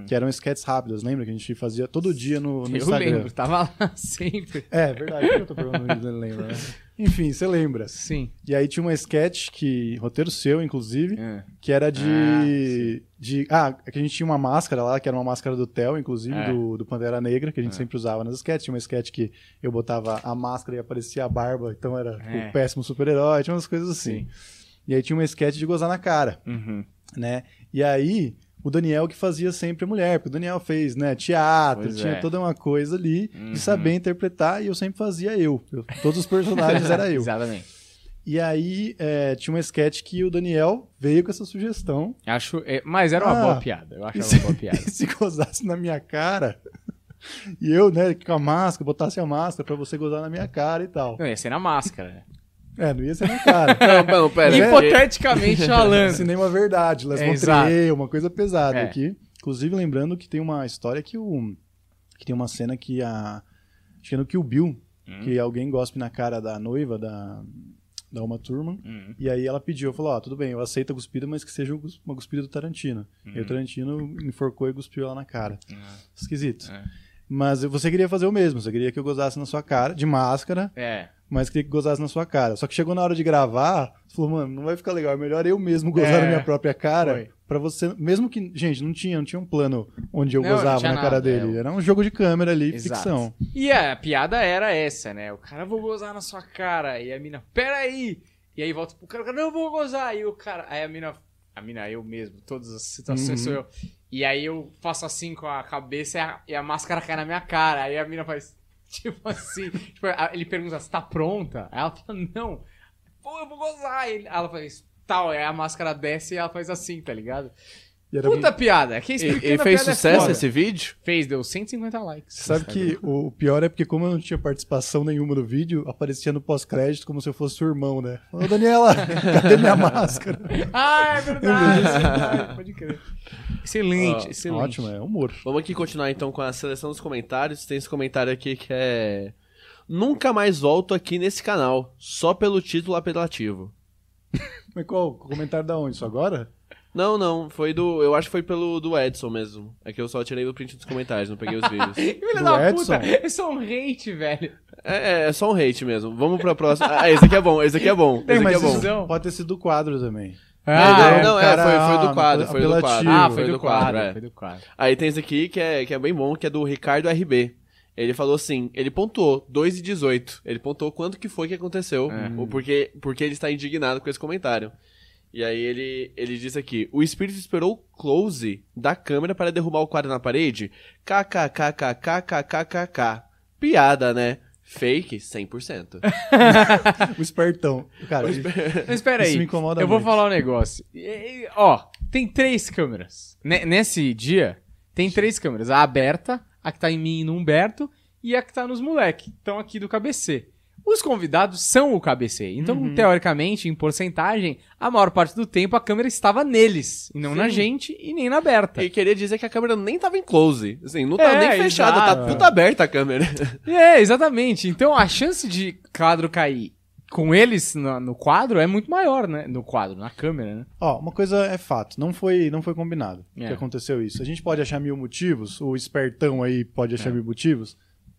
Que eram sketches rápidas, lembra? Que a gente fazia todo dia no, no Eu Instagram. lembro, tava lá sempre. É, verdade. Por que eu tô perguntando se ele lembra, né? Enfim, você lembra. Sim. E aí tinha uma sketch que, roteiro seu, inclusive, É. que era de. de ah, que a gente tinha uma máscara lá, que era uma máscara do Theo, inclusive, É. do, do Pantera Negra, que a gente sempre usava nas sketches. Tinha uma sketch que eu botava a máscara e aparecia a barba, então era É. o péssimo super-herói, tinha umas coisas assim. Sim. E aí tinha uma sketch de gozar na cara, Uhum. né? E aí. O Daniel que fazia sempre a mulher, porque o Daniel fez, né, teatro, Pois tinha é. toda uma coisa ali Uhum. de saber interpretar, e eu sempre fazia eu. Eu- todos os personagens era eu. Exatamente. E aí é, tinha uma sketch que o Daniel veio com essa sugestão. Acho, é, mas era uma Ah, boa piada. Eu achava se, uma boa piada. se gozasse na minha cara, e eu, né, com a máscara, botasse a máscara pra você gozar na minha cara e tal. Não, ia ser na máscara. É, não ia ser na cara. Não, não, pera. Hipoteticamente falando. Cinema verdade, Les É, Montreux, uma coisa pesada É. aqui. Inclusive, lembrando que tem uma história que o. que tem uma cena que a. Acho que é no Kill Bill, Hum. que alguém gospe na cara da noiva da. da Uma Thurman. Hum. E aí ela pediu, falou, ó, tudo bem, eu aceito a cuspida, mas que seja uma cuspida do Tarantino. E o Tarantino enforcou e cuspiu ela na cara. Esquisito. É. Mas você queria fazer o mesmo, você queria que eu gozasse na sua cara, de máscara, É. mas queria que gozasse na sua cara. Só que chegou na hora de gravar, você falou, mano, não vai ficar legal, é melhor eu mesmo gozar É. na minha própria cara. Pra você, mesmo que, gente, não tinha, não tinha um plano onde eu Não, não gozava tinha na cara nada, dele. é. Era um jogo de câmera ali, Exato. ficção. E a piada era essa, né? O cara, vou gozar na sua cara. E a mina, peraí. E aí volta pro cara, o cara, não, vou gozar. E o cara, aí a mina, a mina, eu mesmo, todas as situações Uhum. sou eu. E aí eu faço assim com a cabeça e a, e a máscara cai na minha cara. Aí a mina faz, tipo assim, tipo, ele pergunta, você tá pronta? Ela fala, não. Pô, eu vou gozar. Ela faz, tal, aí a máscara desce e ela faz assim, tá ligado? Era Puta piada. Quem E, e fez é sucesso esse vídeo? Fez, deu 150 likes. Sabe que o pior é porque, como eu não tinha participação nenhuma no vídeo, aparecia no pós-crédito como se eu fosse seu irmão, né? Ô, Daniela, cadê minha máscara? Ah, é verdade. é verdade, Pode crer. Excelente, Ó, excelente. Ótimo, é humor. Vamos aqui continuar então com a seleção dos comentários. Tem esse comentário aqui que é. Nunca mais volto aqui nesse canal, só pelo título apelativo. Mas qual? Comentário da onde? Isso agora? Não, não, foi do. Eu acho que foi pelo do Edson mesmo. É que eu só tirei o print dos comentários, não peguei os vídeos. Filho Do da Edson? puta, é só um hate, velho. É, é, é só um hate mesmo. Vamos pra próxima. Ah, esse aqui é bom, esse aqui é bom. Esse aqui mas é bom. isso Não. pode ter sido do quadro também. Ah, é. não, é, cara, foi, foi do ah, quadro, foi do quadro. Ah, foi foi do do quadro, quadro, é. foi do quadro. Aí tem esse aqui que é, que é bem bom, que é do Ricardo RB. Ele falou assim, ele pontuou 2 e 18. Ele pontuou quanto que foi que aconteceu, É. ou porque, porque ele está indignado com esse comentário. E aí ele, ele disse aqui, o espírito esperou close da câmera para derrubar o quadro na parede? KKKKKKKKK. Piada, né? Fake, 100%. O espertão. Cara, Mas espera aí, Isso me incomoda eu vou muito. falar um negócio. E- e- ó, tem três câmeras. Ne- nesse dia, tem três câmeras. A aberta, a que tá em mim e no Humberto, e a que tá nos moleque. Estão aqui do KBC. Os convidados são o KBC. Então, Uhum. teoricamente, em porcentagem, a maior parte do tempo a câmera estava neles. E não na gente e nem na aberta. E queria dizer que a câmera nem tava em close. Assim, não tá É, nem fechada, tá tudo aberta a câmera. É, exatamente. Então a chance de quadro cair com eles no, no quadro é muito maior, né? No quadro, na câmera, né? Ó, uma coisa é fato, não foi, não foi combinado É. que aconteceu isso. A gente pode achar mil motivos, o espertão aí pode achar É. mil motivos?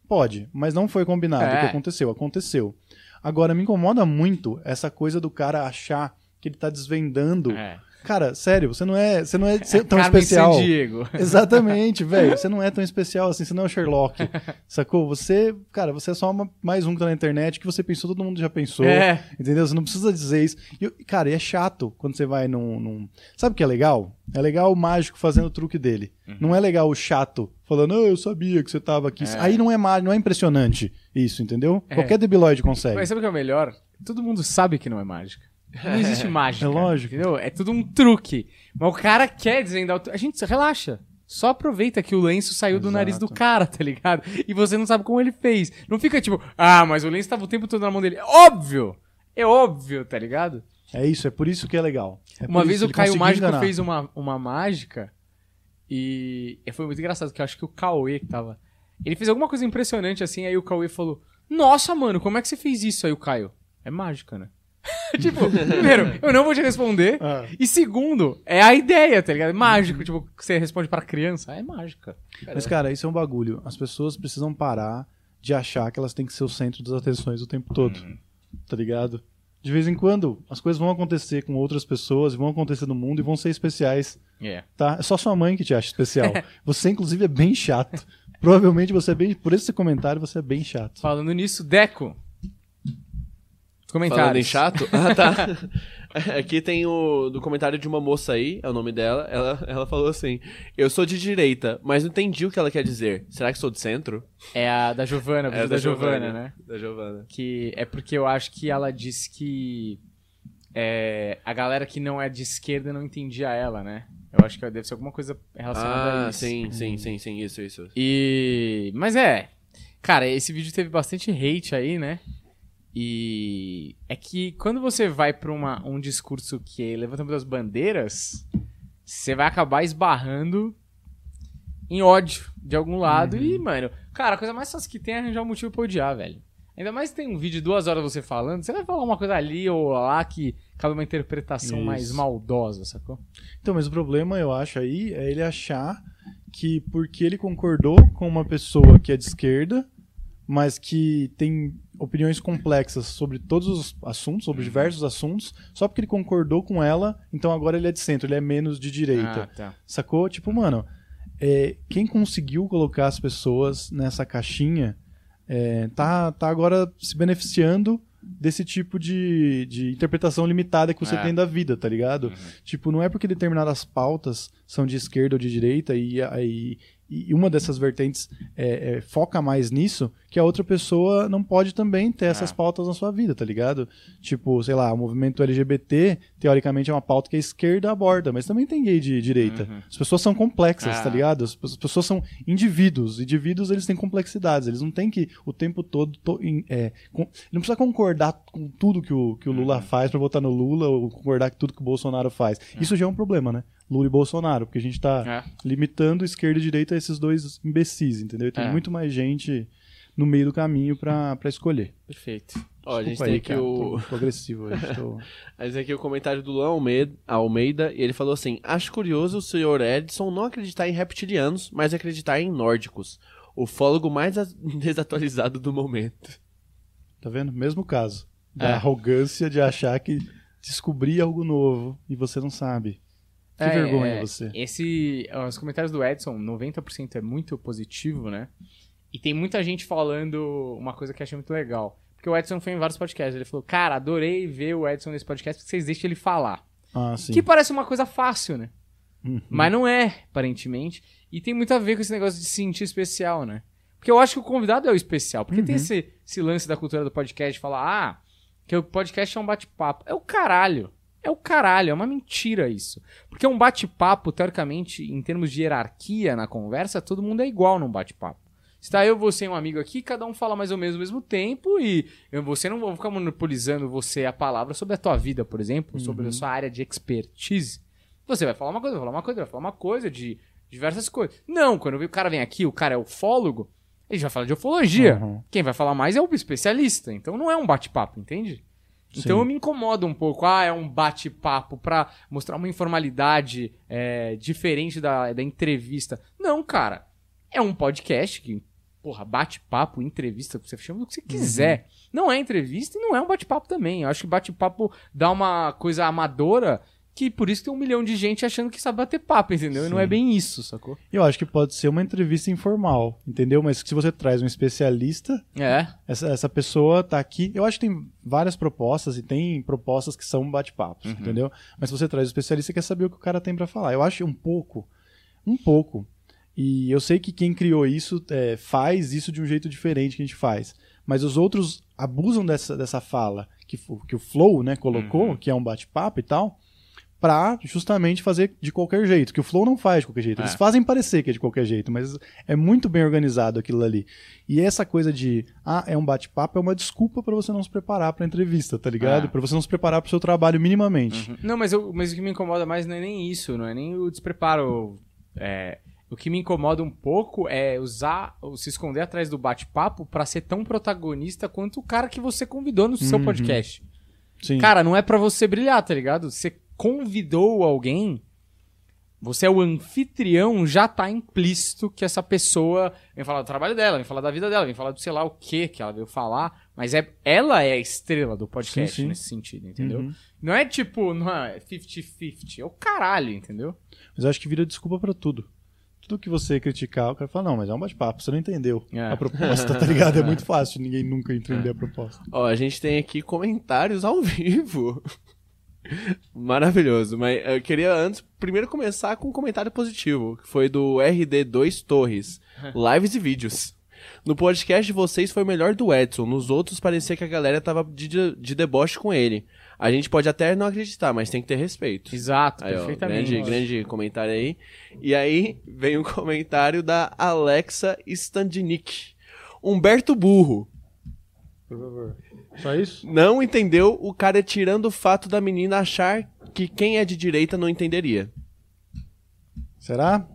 Pode, mas não foi combinado É. o que aconteceu, aconteceu. Agora, me incomoda muito essa coisa do cara achar que ele tá desvendando. É. Cara, sério, você não é, você não é tão Carmen especial. Sandiego. Exatamente, velho. Você não é tão especial assim, você não é o Sherlock. Sacou? Você, cara, você é só uma- mais um que tá na internet que você pensou, todo mundo já pensou. É. Entendeu? Você não precisa dizer isso. E, cara, e é chato quando você vai num, num- Sabe o que é legal? É legal o mágico fazendo o truque dele. Não é legal o chato falando, ah, eu sabia que você tava aqui. É. Aí não é mágico, não é impressionante isso, entendeu? É. Qualquer debilóide consegue. Mas sabe o que é o melhor? Todo mundo sabe que não é mágica. Não existe mágica. É lógico. Entendeu? É tudo um truque. Mas o cara quer desvendar o truque. A gente relaxa. Só aproveita que o lenço saiu do Exato. nariz do cara, tá ligado? E você não sabe como ele fez. Não fica tipo, ah, mas o lenço tava o tempo todo na mão dele. É óbvio! É óbvio, tá ligado? É isso, é por isso que é legal. É Uma vez o Caio Mágico enganar. fez uma, uma mágica e foi muito engraçado, porque eu acho que o Cauê que tava. Ele fez alguma coisa impressionante assim, aí o Cauê falou: Nossa, mano, como é que você fez isso? Aí o Caio, é mágica, né? tipo, primeiro, eu não vou te responder. Ah. E segundo, é a ideia, tá ligado? É mágico. Tipo, você responde pra criança, é mágica. Mas, cara, isso é um bagulho. As pessoas precisam parar de achar que elas têm que ser o centro das atenções o tempo todo. Uhum. Tá ligado? De vez em quando, as coisas vão acontecer com outras pessoas, vão acontecer no mundo e vão ser especiais, É. tá? É só sua mãe que te acha especial. Você, inclusive, é bem chato. Provavelmente você é bem. Por esse comentário, você é bem chato. Falando nisso, Deco. Comentários. Falando em chato. Ah, tá. Aqui tem o do comentário de uma moça aí, é o nome dela. Ela, ela falou assim: Eu sou de direita, mas não entendi o que ela quer dizer. Será que sou de centro? É a da Giovana, o vídeo É da, Giovana, né? Da Giovana. Que é porque eu acho que ela disse que é, a galera que não é de esquerda não entendia ela, né? Eu acho que deve ser alguma coisa relacionada a Ah, isso. sim, sim, sim, sim, isso, isso. E. Mas é. Cara, esse vídeo teve bastante hate aí, né? E é que quando você vai pra uma, um discurso que é levantamento das bandeiras, você vai acabar esbarrando em ódio de algum lado. E, mano, cara, a coisa mais fácil que tem é arranjar um motivo pra odiar, velho. Ainda mais tem um vídeo de duas horas você falando, você vai falar uma coisa ali ou lá que cabe uma interpretação Isso. mais maldosa, sacou? Então, mas o problema, eu acho, aí, é ele achar que porque ele concordou com uma pessoa que é de esquerda, mas que tem opiniões complexas sobre todos os assuntos, sobre diversos assuntos, só porque ele concordou com ela, então agora ele é de centro, ele é menos de direita. Ah, tá. Sacou? Tipo, mano, é, quem conseguiu colocar as pessoas nessa caixinha é, tá, tá agora se beneficiando desse tipo de, de interpretação limitada que você É. tem da vida, tá ligado? Tipo, não é porque determinadas pautas são de esquerda ou de direita e, e, e uma dessas vertentes é, é, foca mais nisso, que a outra pessoa não pode também ter essas Ah. pautas na sua vida, tá ligado? Tipo, sei lá, o movimento LGBT, teoricamente, é uma pauta que a esquerda aborda, mas também tem gay de direita. Uhum. As pessoas são complexas, Ah. tá ligado? As, as pessoas são indivíduos. Indivíduos, eles têm complexidades. Eles não têm que o tempo todo. to- é, com- não precisa concordar com tudo que o, que o Lula faz pra votar no Lula ou concordar com tudo que o Bolsonaro faz. Isso já é um problema, né? Lula e Bolsonaro, porque a gente tá É. limitando esquerda e direita a esses dois imbecis, entendeu? E tem É. muito mais gente no meio do caminho pra, pra escolher. Perfeito. Ó, a gente tem aí, aqui cara, o. tô, tô agressivo hoje. Tô... Mas aqui o comentário do Luan Almeida, e ele falou assim: Acho curioso o senhor Edson não acreditar em reptilianos, mas acreditar em nórdicos. O fólogo mais desatualizado do momento. Tá vendo? Mesmo caso. Da É. arrogância de achar que descobrir algo novo e você não sabe. Que É, vergonha é, você. Esse, os comentários do Edson, 90% é muito positivo, né? E tem muita gente falando uma coisa que eu achei muito legal. Porque o Edson foi em vários podcasts. Ele falou, cara, adorei ver o Edson nesse podcast porque vocês deixam ele falar. Ah, sim. Que parece uma coisa fácil, né? Uhum. Mas não é, aparentemente. E tem muito a ver com esse negócio de se sentir especial, né? Porque eu acho que o convidado é o especial. Porque tem esse, esse lance da cultura do podcast de falar, ah, que o podcast é um bate-papo. É o caralho. É o caralho. É uma mentira isso. Porque um bate-papo, teoricamente, em termos de hierarquia na conversa, todo mundo é igual num bate-papo. Se tá eu, você e um amigo aqui, cada um fala mais ou menos ao mesmo tempo e eu, você não vou ficar monopolizando você a palavra sobre a tua vida, por exemplo, sobre a sua área de expertise. Você vai falar uma coisa, vai falar uma coisa, vai falar uma coisa de diversas coisas. Não, quando o cara vem aqui, o cara é ufólogo, ele vai falar de ufologia. Uhum. Quem vai falar mais é o especialista. Então não é um bate-papo, entende? Então Sim. eu me incomodo um pouco. Ah, é um bate-papo pra mostrar uma informalidade é, diferente da, da entrevista. Não, cara. É um podcast que, porra, bate-papo, entrevista, você chama do que você quiser. Não é entrevista e não é um bate-papo também. Eu acho que bate-papo dá uma coisa amadora que por isso tem um milhão de gente achando que sabe bater papo, entendeu? E não é Sim. bem isso, sacou? Eu acho que pode ser uma entrevista informal, entendeu? Mas se você traz um especialista, É. essa, essa pessoa tá aqui. Eu acho que tem várias propostas e tem propostas que são bate-papos, entendeu? Mas se você traz o especialista, quer saber o que o cara tem pra falar. Eu acho um pouco, um pouco. E eu sei que quem criou isso é, faz isso de um jeito diferente que a gente faz. Mas os outros abusam dessa, dessa fala que, que o Flow né, colocou, que é um bate-papo e tal, pra justamente fazer de qualquer jeito. Que o Flow não faz de qualquer jeito. Eles É. fazem parecer que é de qualquer jeito, mas é muito bem organizado aquilo ali. E essa coisa de, ah, é um bate-papo, é uma desculpa pra você não se preparar pra entrevista, tá ligado? É. Pra você não se preparar pro seu trabalho minimamente. Não, mas, eu, mas o que me incomoda mais não é nem isso, não é nem o despreparo. É, o que me incomoda um pouco é usar, ou se esconder atrás do bate-papo pra ser tão protagonista quanto o cara que você convidou no seu Uhum. podcast. Sim. Cara, não é pra você brilhar, tá ligado? Você convidou alguém, você é o anfitrião, já tá implícito que essa pessoa vem falar do trabalho dela, vem falar da vida dela, vem falar do sei lá o que que ela veio falar, mas é ela é a estrela do podcast Sim, sim. nesse sentido, entendeu? Uhum. Não é tipo, não é 50-50, é o caralho, entendeu? Mas eu acho que vira desculpa pra tudo. Tudo que você criticar, o cara fala, não, mas é um bate-papo, você não entendeu É. a proposta, tá ligado? É muito fácil ninguém nunca entender a proposta. Ó, a gente tem aqui comentários ao vivo. Maravilhoso, mas eu queria antes, primeiro começar com um comentário positivo, que foi do RD2 Torres, lives e vídeos. No podcast de vocês foi o melhor do Edson, nos outros parecia que a galera tava de, de, de deboche com ele. A gente pode até não acreditar, mas tem que ter respeito. Exato, Aí, ó, perfeitamente. grande, grande comentário aí. E aí vem um comentário da Alexa Standinick. Humberto Burro. Por favor. Só isso? Não entendeu o cara tirando o fato da menina achar que quem é de direita não entenderia. Será?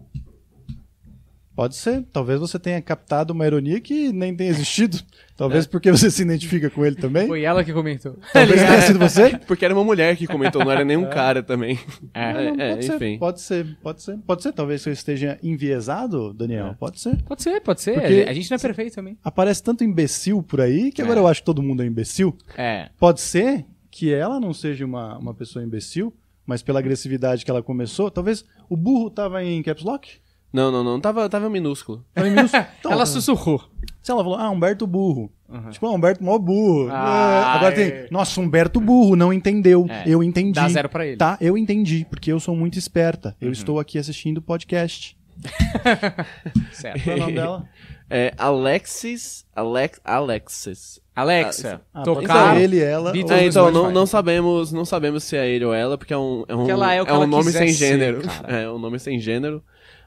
Pode ser. Talvez você tenha captado uma ironia que nem tenha existido. Talvez porque você se identifica com ele também. Foi ela que comentou. Talvez tenha sido você. Porque era uma mulher que comentou, não era nenhum cara também. É. É, pode ser, enfim. pode ser, pode ser. Pode ser. Talvez você esteja enviesado, Daniel. É. Pode ser. Pode ser, pode ser. Porque- A gente não é perfeito também. Aparece tanto imbecil por aí que agora É. eu acho que todo mundo é imbecil. É. Pode ser que ela não seja uma, uma pessoa imbecil, mas pela agressividade que ela começou, talvez o burro tava em caps lock? Não, não, não. Tava, tava minúsculo. Tava em minúsculo? Então, ela sussurrou. Se ela falou, ah, Humberto burro. Tipo, ah, Humberto mó burro. Ah, É, Agora é. tem, nossa, Humberto burro, não entendeu. É, Eu entendi. Dá zero pra ele. Tá, eu entendi, porque eu sou muito esperta. Eu Uhum. estou aqui assistindo o podcast. Certo. Qual é o nome dela? É Alexis. Alex, Alexis. Alexa, Ah, pode tocar. ser ele, ela. Beatles É, então, não, não sabemos, não sabemos se é ele ou ela, porque é um, é um, é o que um nome sem gênero. É um nome sem gênero,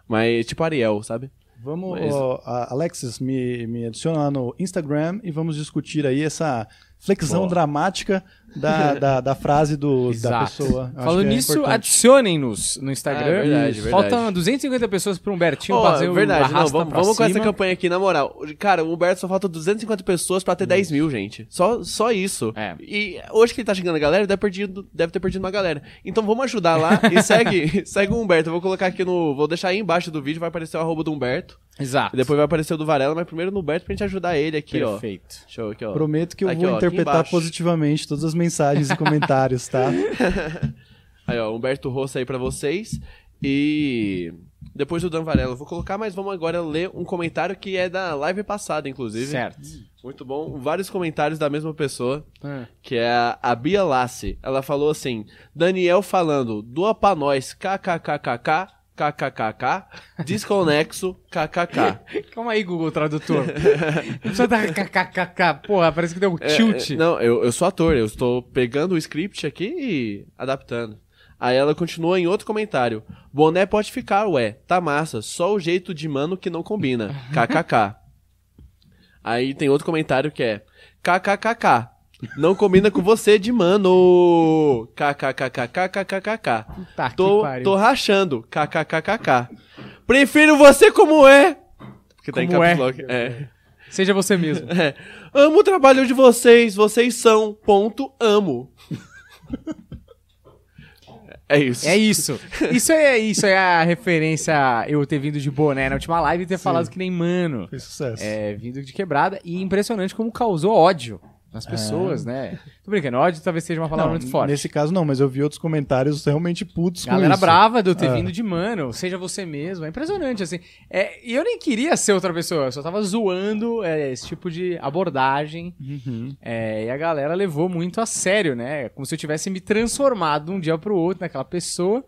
mas tipo Ariel, sabe? Vamos, Mas- ó, Alexis, me, me adiciona lá no Instagram e vamos discutir aí essa flexão Boa. dramática da, da, da frase do, da pessoa. Falando é nisso, importante. adicionem-nos no Instagram. É verdade, verdade. Faltam 250 pessoas pro Humbertinho Ó, fazer verdade, o não, vamos, vamos com essa campanha aqui, na moral. Cara, o Humberto só falta 250 pessoas pra ter 10 mil, gente. Só, só isso. É. E hoje que ele tá chegando a galera, deve, perdido, deve ter perdido uma galera. Então vamos ajudar lá e segue, segue o Humberto. Eu vou colocar aqui no. Vou deixar aí embaixo do vídeo, vai aparecer o arroba do Humberto. Exato. E depois vai aparecer o do Varela, mas primeiro no Humberto pra gente ajudar ele aqui, ó. Perfeito. Show aqui, ó. Prometo que eu Aqui, vou ó, interpretar positivamente todas as mensagens e comentários, tá? Aí, ó, Humberto Rosso aí pra vocês. E depois do Dan Varela eu vou colocar, mas vamos agora ler um comentário que é da live passada, inclusive. Certo. Muito bom. Vários comentários da mesma pessoa, Ah. que é a, a Bia Lassi. Ela falou assim: Daniel falando, doa pra nós, kkkk, kkkk, desconexo, kkk. Calma aí, Google Tradutor. Não precisa dar kkkk. Porra, parece que deu um É, tilt. é, não, eu, eu sou ator, eu estou pegando o script aqui e adaptando. Aí ela continua em outro comentário. Boné pode ficar, ué. Tá massa. Só o jeito de mano que não combina. KKK. Aí tem outro comentário que é KKKK. Não combina com você de mano. KKKKKKKK. Tá, que Tô, pariu. tô rachando. KKKKK. Prefiro você como é. Porque tá em Como caps é. lock. É. Seja você mesmo. É. Amo o trabalho de vocês, vocês são. Ponto, amo. É isso. É isso. Isso é, isso é a referência a eu ter vindo de boné na última live e ter falado que nem mano. Foi sucesso. É, vindo de quebrada. E impressionante como causou ódio nas pessoas, né? Tô brincando, ódio talvez seja uma palavra Não, muito forte. Nesse caso não, mas eu vi outros comentários realmente putos com Galera isso. brava de eu ter É. vindo de mano, seja você mesmo. É impressionante, assim. É, e eu nem queria ser outra pessoa, eu só tava zoando é, esse tipo de abordagem. Uhum. É, e a galera levou muito a sério, né? Como se eu tivesse me transformado de um dia pro outro naquela pessoa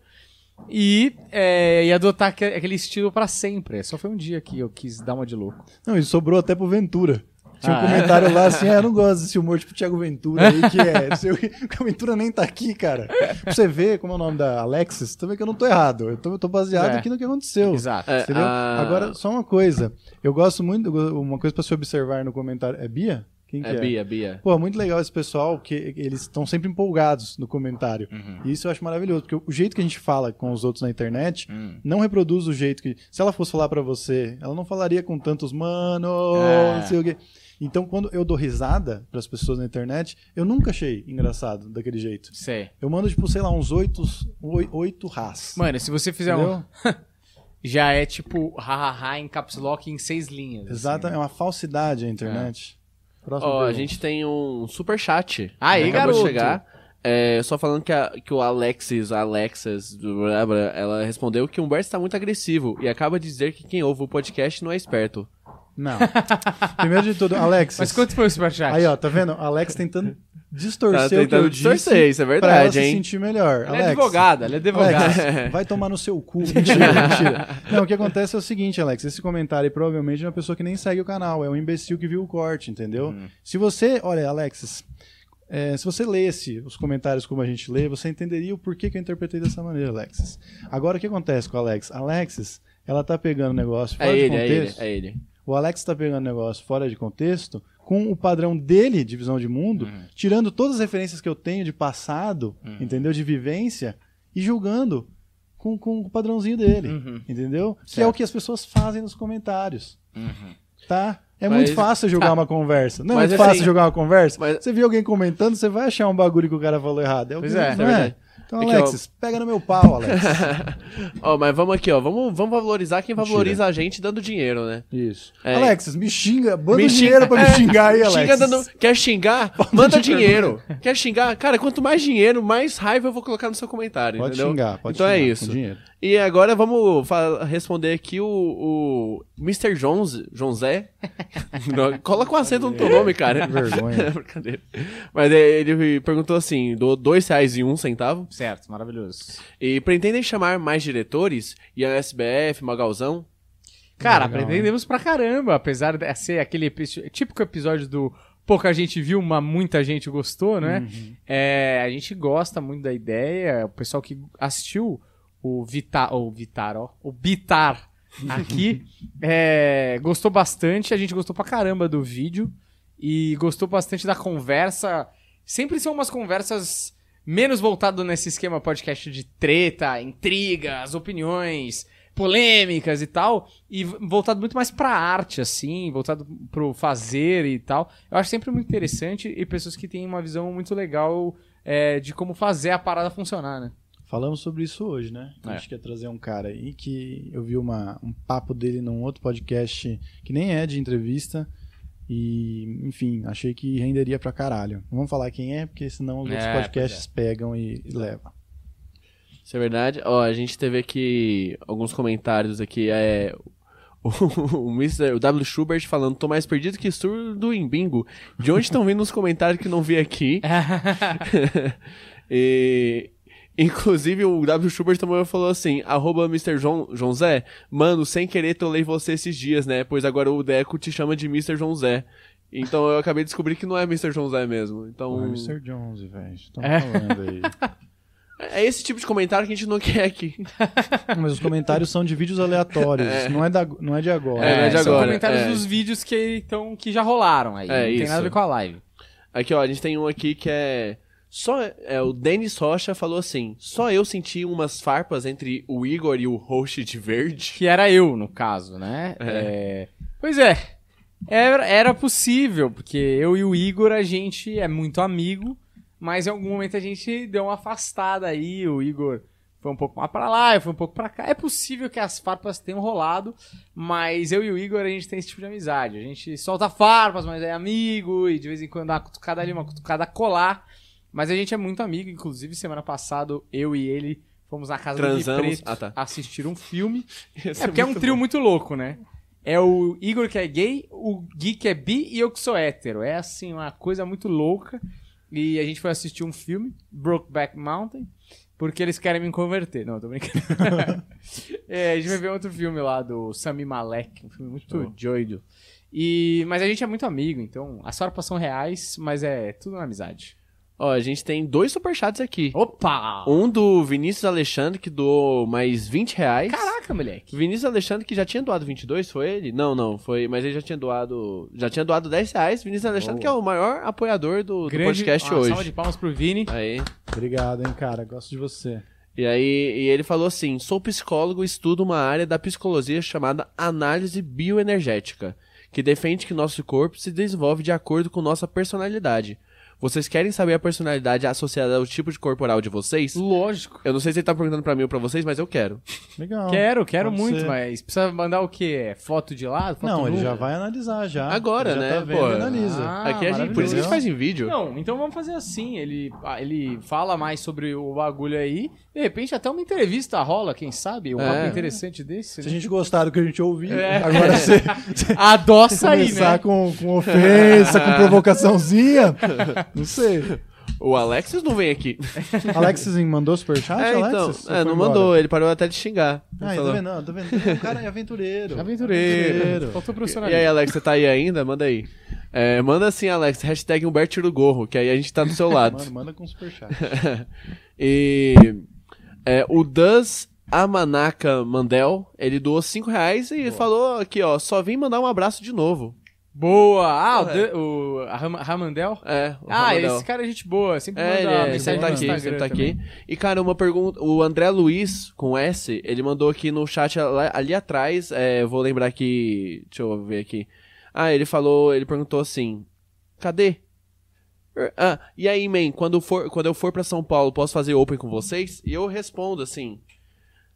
e, é, e adotar aque- aquele estilo pra sempre. Só foi um dia que eu quis dar uma de louco. Não, isso sobrou até pro Ventura. Tinha um Ah, comentário lá assim, ah, eu não gosto desse humor tipo Thiago Ventura aí, que é. sei o que. Ventura nem tá aqui, cara. Pra você ver como é o nome da Alexis, também que eu não tô errado. Eu tô, eu tô baseado É. aqui no que aconteceu. Exato. É, Entendeu? a- Agora, só uma coisa. Eu gosto muito, uma coisa pra se observar no comentário. É Bia? Quem que É Bia, Bia. Pô, muito legal esse pessoal, porque eles estão sempre empolgados no comentário. Uhum. E isso eu acho maravilhoso, porque o jeito que a gente fala com os outros na internet Hum. não reproduz o jeito que. Se ela fosse falar pra você, ela não falaria com tantos mano, É. não sei o quê. Então, quando eu dou risada pras pessoas na internet, eu nunca achei engraçado daquele jeito. Sei. Eu mando, tipo, sei lá, uns oito, oi- oito ras. Mano, se você fizer entendeu? um. Já é tipo hahaha em caps lock em seis linhas. assim. Exato, é uma falsidade a internet. Próxima Ó, a gente tem um super chat. Aí, Acabou garoto. de chegar. É, só falando que, a- que o Alexis, a Alexis, blá, blá, ela respondeu que o Humberto está muito agressivo e acaba de dizer que quem ouve o podcast não é esperto. Não. Primeiro de tudo, Alex. Mas quanto foi o superchat? Aí, ó, tá vendo? Alex tentando distorcer Tá o que eu tentando disse distorcer, isso é pra ela verdade, se hein? sentir melhor. Ela é Alex, advogada, ela é advogada. Alex, vai tomar no seu cu. Mentira, mentira. Não, o que acontece é o seguinte, Alex. Esse comentário aí provavelmente é uma pessoa que nem segue o canal. É um imbecil que viu o corte, entendeu? Se você... Olha, Alexis... é, se você lesse os comentários como a gente lê, você entenderia o porquê que eu interpretei dessa maneira, Alexis. Agora, o que acontece com a Alex? Alexis, ela tá pegando o negócio fora É de ele, é ele, contexto. é ele. O Alex tá pegando negócio fora de contexto, com o padrão dele de visão de mundo, Uhum. tirando todas as referências que eu tenho de passado, entendeu? De vivência, e julgando com, com o padrãozinho dele, Uhum. entendeu? Que é Certo. o que as pessoas fazem nos comentários, Uhum. tá? É Mas- muito fácil julgar uma conversa. Não é Mas muito assim- fácil julgar uma conversa. mas- Você viu alguém comentando, você vai achar um bagulho que o cara falou errado. É o Pois que- é, não é verdade. Então, É que, Alexis, pega no meu pau, Alex. Ó, mas vamos aqui, ó. Vamos, vamos valorizar quem Mentira. valoriza a gente dando dinheiro, né? Isso. É. Alexis, me xinga. Manda Me um dinheiro xinga- pra me é, xingar aí, Alexis. Xinga dando- quer xingar? Manda dinheiro. Quer xingar? Cara, quanto mais dinheiro, mais raiva eu vou colocar no seu comentário, Pode entendeu? xingar, pode então xingar. é isso. E agora vamos responder aqui o, o Mr. Jones, José. Coloca um acento no teu nome, cara. Que vergonha. Brincadeira. Mas é, ele perguntou assim: dou dois reais e um centavo. Certo, maravilhoso. E pretendem chamar mais diretores? Ian SBF, Magalzão? Cara, Legal, aprendemos pra caramba, apesar de ser aquele típico episódio do pouca gente viu, mas muita gente gostou, né? É, a gente gosta muito da ideia, o pessoal que assistiu o Vitar, o Vitar, ó, o Bitar aqui, é, gostou bastante, a gente gostou pra caramba do vídeo e gostou bastante da conversa. Sempre são umas conversas menos voltado nesse esquema podcast de treta, intrigas, opiniões, polêmicas e tal, e voltado muito mais pra arte, assim, voltado pro fazer e tal. Eu acho sempre muito interessante e pessoas que têm uma visão muito legal é, de como fazer a parada funcionar, né? Falamos sobre isso hoje, né? A gente quer trazer um cara aí que eu vi uma, um papo dele num outro podcast que nem é de entrevista. E, enfim, achei que renderia pra caralho. Não vamos falar quem é, porque senão os É, outros podcasts pegam e, e levam. Isso é verdade. Ó, a gente teve aqui alguns comentários aqui. É. O, o, Mr., o W. Schubert falando, tô mais perdido que surdo em bingo. De onde estão vindo os comentários que não vi aqui? e, inclusive, o W. Schubert também falou assim, arroba Mr. João, João Zé, mano, sem querer trolei você esses dias, né? Pois agora o Deco te chama de Mr. João Zé. Então eu acabei de descobrir que não é Mr. João Zé mesmo. Então, Não é Mr. Jones, velho. Estão É. falando aí. é esse tipo de comentário que a gente não quer aqui. Mas os comentários são de vídeos aleatórios. Não, é da, não é de agora. É, é de são agora, comentários é. dos vídeos que, tão, que já rolaram aí. É, não tem isso. nada a ver com a live. Aqui, ó, a gente tem um aqui que é. Só. É, o Denis Rocha falou assim: só eu senti umas farpas entre o Igor e o host de verde. Que era eu, no caso, né? É. Pois é. Era, era possível, porque eu e o Igor, a gente é muito amigo, mas em algum momento a gente deu uma afastada aí. O Igor foi um pouco mais pra lá, eu fui um pouco pra cá. É possível que as farpas tenham rolado, mas eu e o Igor, a gente tem esse tipo de amizade. A gente solta farpas, mas é amigo, e de vez em quando dá uma cutucada ali, uma cutucada colar. Mas a gente é muito amigo, inclusive semana passada eu e ele fomos na casa do Gui Transamos. Preto Ah, tá. assistir um filme. É porque é um muito trio bom. muito louco, né? É o Igor que é gay, o Gui que é bi e eu que sou hétero. É assim, uma coisa muito louca. E a gente foi assistir um filme, Brokeback Mountain, porque eles querem me converter. Não, tô brincando. É, a gente vai ver outro filme lá do Sami Malek, um filme muito Show. doido. E, mas a gente é muito amigo, então as farpas são reais, mas é tudo na amizade. Ó, a gente tem dois superchats aqui. Opa! Um do Vinícius Alexandre, que doou mais 20 reais. Caraca, moleque. Vinícius Alexandre, que já tinha doado 22, foi ele? Não, não, foi. Mas ele já tinha doado. Já tinha doado 10 reais. Vinícius Alexandre, Boa. que é o maior apoiador do, do Grande, podcast uma hoje. salva de palmas pro Vini. Aí. Obrigado, hein, cara. Gosto de você. E aí, e ele falou assim: sou psicólogo e estudo uma área da psicologia chamada análise bioenergética, que defende que nosso corpo se desenvolve de acordo com nossa personalidade. Vocês querem saber a personalidade associada ao tipo de corporal de vocês? Lógico. Eu não sei se ele tá perguntando pra mim ou pra vocês, mas eu quero. Legal. Quero, quero Pode muito, ser. mas precisa mandar o quê? Foto de lá? Foto Não, ele já vai analisar já. Agora, Ele já né? Tá vendo, Pô, analisa. Ah, Aqui a gente, por isso que a gente faz em vídeo. Não, então vamos fazer assim. Ele, ah, ele fala mais sobre o bagulho aí. De repente, até uma entrevista rola, quem sabe? Um É. papo interessante desse. Se a né? gente gostar do que a gente ouvir, É. agora você Adoça aí, começar né? com, com ofensa, com provocaçãozinha, não sei. O Alexis não vem aqui. Alexis mandou superchat, é, então. Alexis? É, não embora? mandou, ele parou até de xingar. Ah, Falou. tá vendo? O cara é aventureiro. Aventureiro. Faltou E profissionalismo. aí, Alex, você tá aí ainda? Manda aí. É, manda assim, Alex, hashtag Humberto gorro, que aí a gente tá do seu lado. Mano, manda com superchat. e é, o Das Amanaka Mandel, ele doou 5 reais e falou aqui, ó, só vim mandar um abraço de novo. Boa! Ah, o, o Ram- Ramandel? É, o Ah, Ramandel. esse cara é gente boa. Sempre É, manda ele, é, mensagem sempre tá aqui, Instagram sempre tá também. aqui. E, cara, uma pergunta. O André Luiz, com S, ele mandou aqui no chat ali, ali atrás. É, vou lembrar aqui. Deixa eu ver aqui. Ah, ele falou, ele perguntou assim: Cadê? Er, Ah, e aí, man, quando, for, quando eu for pra São Paulo, posso fazer open com vocês? E eu respondo assim: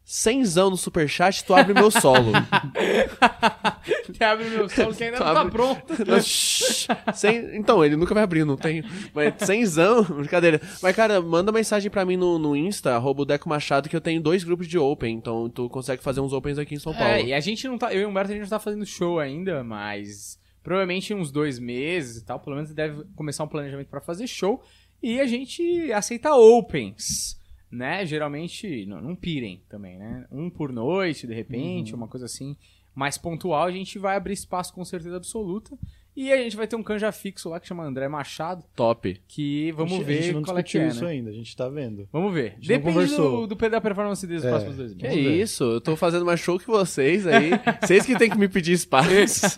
Cenzão no superchat, tu abre meu solo. Você abre meu solo que ainda Tu não tá abre- pronto. Não, shh. Sem- então, ele nunca vai abrir, não tem. Mas cenzão, brincadeira. Mas, cara, manda mensagem pra mim no, no Insta, arroba o Deco Machado, que eu tenho dois grupos de Open, então tu consegue fazer uns Opens aqui em São Paulo. É, e a gente não tá. Eu e o Humberto a gente não tá fazendo show ainda, mas provavelmente em uns dois meses e tal, pelo menos deve começar um planejamento pra fazer show. E a gente aceita opens, né? Geralmente, não, não pirem também, né? Um por noite, de repente, uma coisa assim, mais pontual. A gente vai abrir espaço com certeza absoluta. E a gente vai ter um canja fixo lá que chama André Machado, Top. que vamos gente, ver a gente não qual é que discutiu é, isso né? ainda, a gente tá vendo. Vamos ver. Depende do, do da performance deles nos É. próximos dois meses. Ver. isso, eu tô fazendo mais show que vocês aí. vocês que tem que me pedir espaço.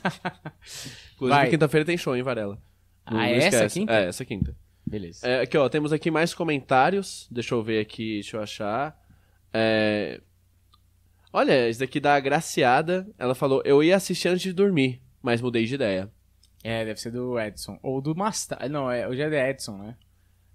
Inclusive, quinta-feira tem show, hein, Varela? Não- Ah, não é essa esquece. quinta? É, essa quinta. Beleza. É, aqui, ó, temos aqui mais comentários. Deixa eu ver aqui, deixa eu achar. É... Olha, esse daqui da Graciada. Ela falou: Eu ia assistir antes de dormir, mas mudei de ideia. É, deve ser do Edson. Ou do Mastar. Não, é, hoje é do Edson, né?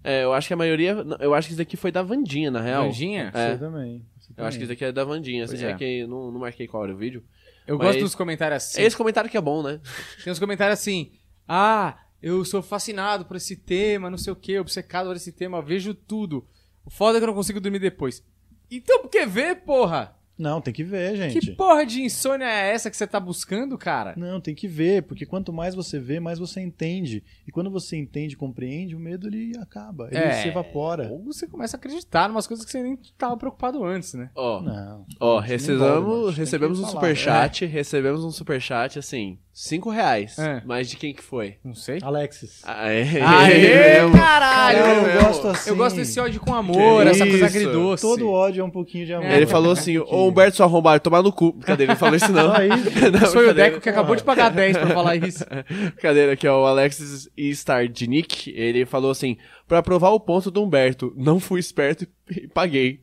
É, eu acho que a maioria. Eu acho que esse daqui foi da Vandinha, na real. Vandinha? É. Você também. você Eu acho que esse daqui é da Vandinha. Pois é. é. que não, não marquei qual era o vídeo. Eu Mas- gosto dos comentários assim. Esse comentário que é bom, né? Tem uns comentários assim. Ah, eu sou fascinado por esse tema, não sei o que, obcecado por esse tema, vejo tudo. O foda é que eu não consigo dormir depois. Então por que ver, porra? Não, tem que ver, gente. Que porra de insônia é essa que você tá buscando, cara? Não, tem que ver, porque quanto mais você vê, mais você entende. E quando você entende, compreende, o medo ele acaba, ele É. se evapora. Ou você começa a acreditar em umas coisas que você nem tava preocupado antes, né? Ó, Não. ó, nem recebemos, recebemos um falar. né? superchat. Recebemos um superchat, assim, 5 reais. É. Mas de quem que foi? Não sei. Alexis. Aê, Aê, mesmo. caralho! Cara, eu mesmo. gosto assim. Eu gosto desse ódio com amor, Que essa coisa agridoce. Todo ódio é um pouquinho de amor. É, Ele falou assim, ô Humberto, seu arrombado, tomar no cu. Brincadeira, ele falou isso não. Só isso. Não, foi o. Deco que acabou de pagar 10 pra falar isso. Brincadeira, que é o Alexis Stardinic. Ele falou assim, pra provar o ponto do Humberto, não fui esperto e paguei.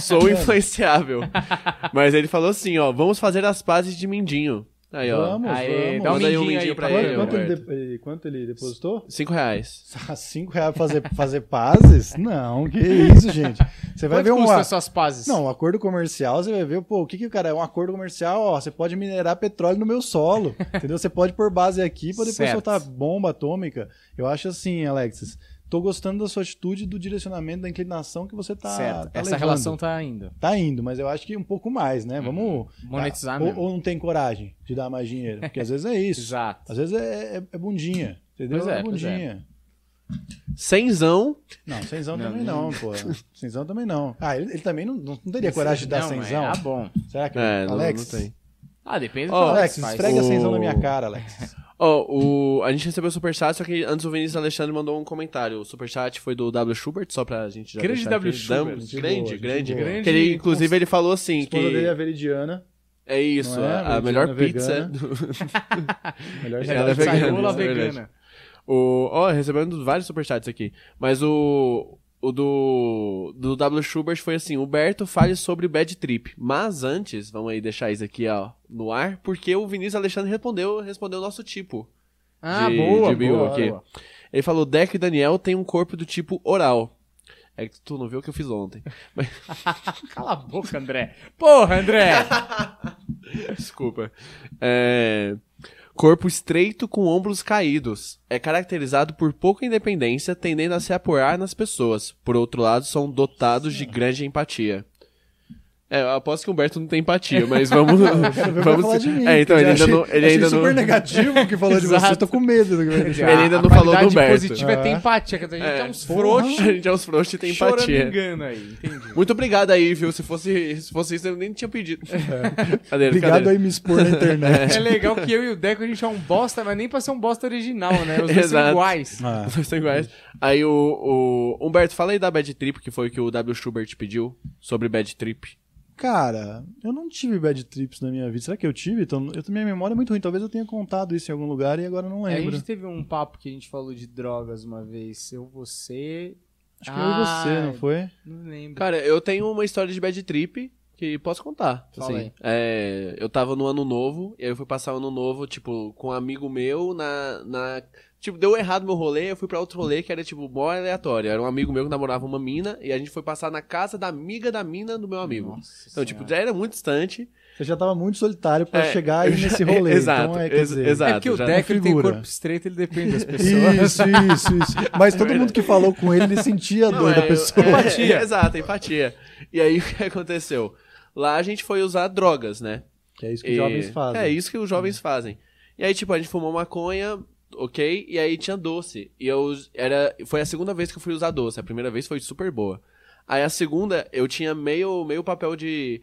Sou influenciável. Mas ele falou assim, ó, vamos fazer as pazes de Mindinho. Aí, ó. Vamos, Aê, vamos. dá um Manda aí um mindinho mindinho aí pra pra ele, Quanto, ele, de- quanto ele depositou? Cinco reais. Ah, Cinco reais pra fazer, fazer pazes? Não, que isso, gente. Você vai Quanto ver um. custa a- as suas pazes? Não, um acordo comercial, você vai ver, pô, o que que o cara é? Um acordo comercial, ó, você pode minerar petróleo no meu solo, entendeu? Você pode pôr base aqui pra depois Certo. soltar bomba atômica. Eu acho assim, Alexis, tô gostando da sua atitude, do direcionamento, da inclinação que você tá, certo. tá Essa levando. relação tá indo. Tá indo, mas eu acho que um pouco mais, né? Vamos... Monetizar ou, mesmo. ou não tem coragem de dar mais dinheiro, porque às vezes é isso. Exato. Às vezes é, é- é bundinha, entendeu? Pois é, é pois é. bundinha. Cenzão. Não, cenzão Não, também não. não, pô. Cenzão também não. Ah, ele, ele também não, não, não teria coragem de dar Não, mas cenzão. Ah, bom. Será que É, não, Alex? não tem. Ah, depende do Ó, que o Alex, faz. esfrega a O- cenzão na minha cara, Alex. Ó, o... a gente recebeu o superchat, só que antes o Vinícius Alexandre mandou um comentário. O superchat foi do W. Schubert, só pra gente já Grande W. aqui. Schubert. Grande, grande, boa. Que ele, inclusive, ele falou A assim esposa dele é a que... Veridiana, É isso, é? a, a melhor pizza... do- melhor Ela é vegana, é vegana. O, ó, recebendo vários superchats aqui. Mas o, o do, do W. Schubert foi assim: o Berto fale sobre Bad Trip. Mas antes, vamos aí deixar isso aqui ó, no ar, porque o Vinícius Alexandre respondeu, respondeu o nosso tipo. Ah, de- boa, de bio boa, aqui. boa. Ele falou: Deco e Daniel têm um corpo do tipo oral. É que tu não viu o que eu fiz ontem. Cala a boca, André. Porra, André. Desculpa. É, Corpo estreito com ombros caídos. É caracterizado por pouca independência, tendendo a se apoiar nas pessoas. Por outro lado, são dotados de grande empatia. É, eu aposto que o Humberto não tem empatia, mas vamos. Que vamos falar de mim. É, então ele ainda eu não. achei- Ele achei ainda super não. negativo que falou de você, tô com medo. do que vai dizer. Ele ainda a não falou do Humberto. positiva é ter É. empatia. Quer dizer, a gente é, É. uns frouxos A gente é uns frouxos e tem empatia. engano aí, entendi. Muito obrigado aí, viu? Se fosse, se fosse isso, eu nem tinha pedido. Cadê? Obrigado aí me expor na internet. É legal que eu e o Deco a gente é um bosta, mas nem pra ser um bosta original, né? Os dois são iguais. Ah, Os dois são iguais. Aí o, o Humberto, fala aí da Bad Trip, que foi o que o W. Schubert pediu sobre Bad Trip. Cara, eu não tive bad trips na minha vida. Será que eu tive? Então, eu, minha memória é muito ruim. Talvez eu tenha contado isso em algum lugar e agora não É, a lembro. gente teve um papo que a gente falou de drogas uma vez. Eu, você. Acho que eu e você, Ah, não foi? Não lembro. Cara, eu tenho uma história de bad trip que posso contar. Fala Assim, aí. é, eu tava no ano novo, e aí eu fui passar o ano novo, tipo, com um amigo meu na, na Tipo, deu errado meu rolê, eu fui pra outro rolê que era, tipo, mó aleatório. Era um amigo meu que namorava uma mina e a gente foi passar na casa da amiga da mina do meu amigo. Nossa então, tipo, Senhora. já era muito distante. Você já tava muito solitário pra É, chegar aí já- nesse rolê. exato, então é, quer ex- dizer, exato. É porque o ele tem corpo estreito, ele depende das pessoas. Isso, isso, isso. Mas todo mundo que falou com ele, ele sentia a dor é, da pessoa. é, Empatia. é, exato, empatia. E aí, o que aconteceu? Lá a gente foi usar drogas, né? Que é isso que os E- jovens fazem. É isso que os jovens fazem. E aí, tipo, a gente fumou maconha, ok? E aí tinha doce. E eu era. Foi a segunda vez que eu fui usar doce. A primeira vez foi super boa. Aí a segunda, eu tinha meio, meio papel de.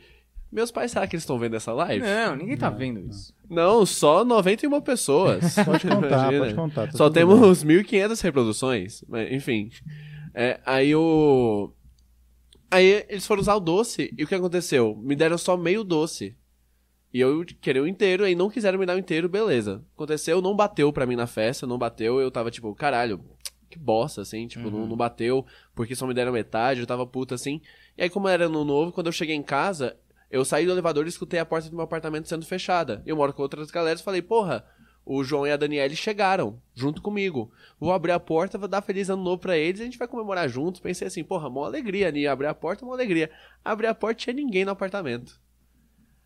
Meus pais, será que eles estão vendo essa live? Não, ninguém tá vendo isso. Não, só 91 pessoas. Pode contar, Imagina. pode contar. tá Só temos 1.500 reproduções. Mas, enfim. É, aí o. Aí eles foram usar o doce. E o que aconteceu? Me deram só meio doce. E eu queria o inteiro. Aí não quiseram me dar o inteiro, beleza. Aconteceu, não bateu pra mim na festa. Não bateu. Eu tava tipo, caralho, que bosta, assim. Tipo, não, não bateu. Porque só me deram metade. Eu tava puta assim. E aí, como era no novo, quando eu cheguei em casa. Eu saí do elevador e escutei a porta do meu apartamento sendo fechada. Eu moro com outras galeras e falei, porra, o João e a Daniele chegaram, junto comigo. Vou abrir a porta, vou dar feliz ano novo pra eles e a gente vai comemorar juntos. Pensei assim, porra, mó alegria, né? Abrir a porta, mó alegria. Abri a porta tinha ninguém no apartamento.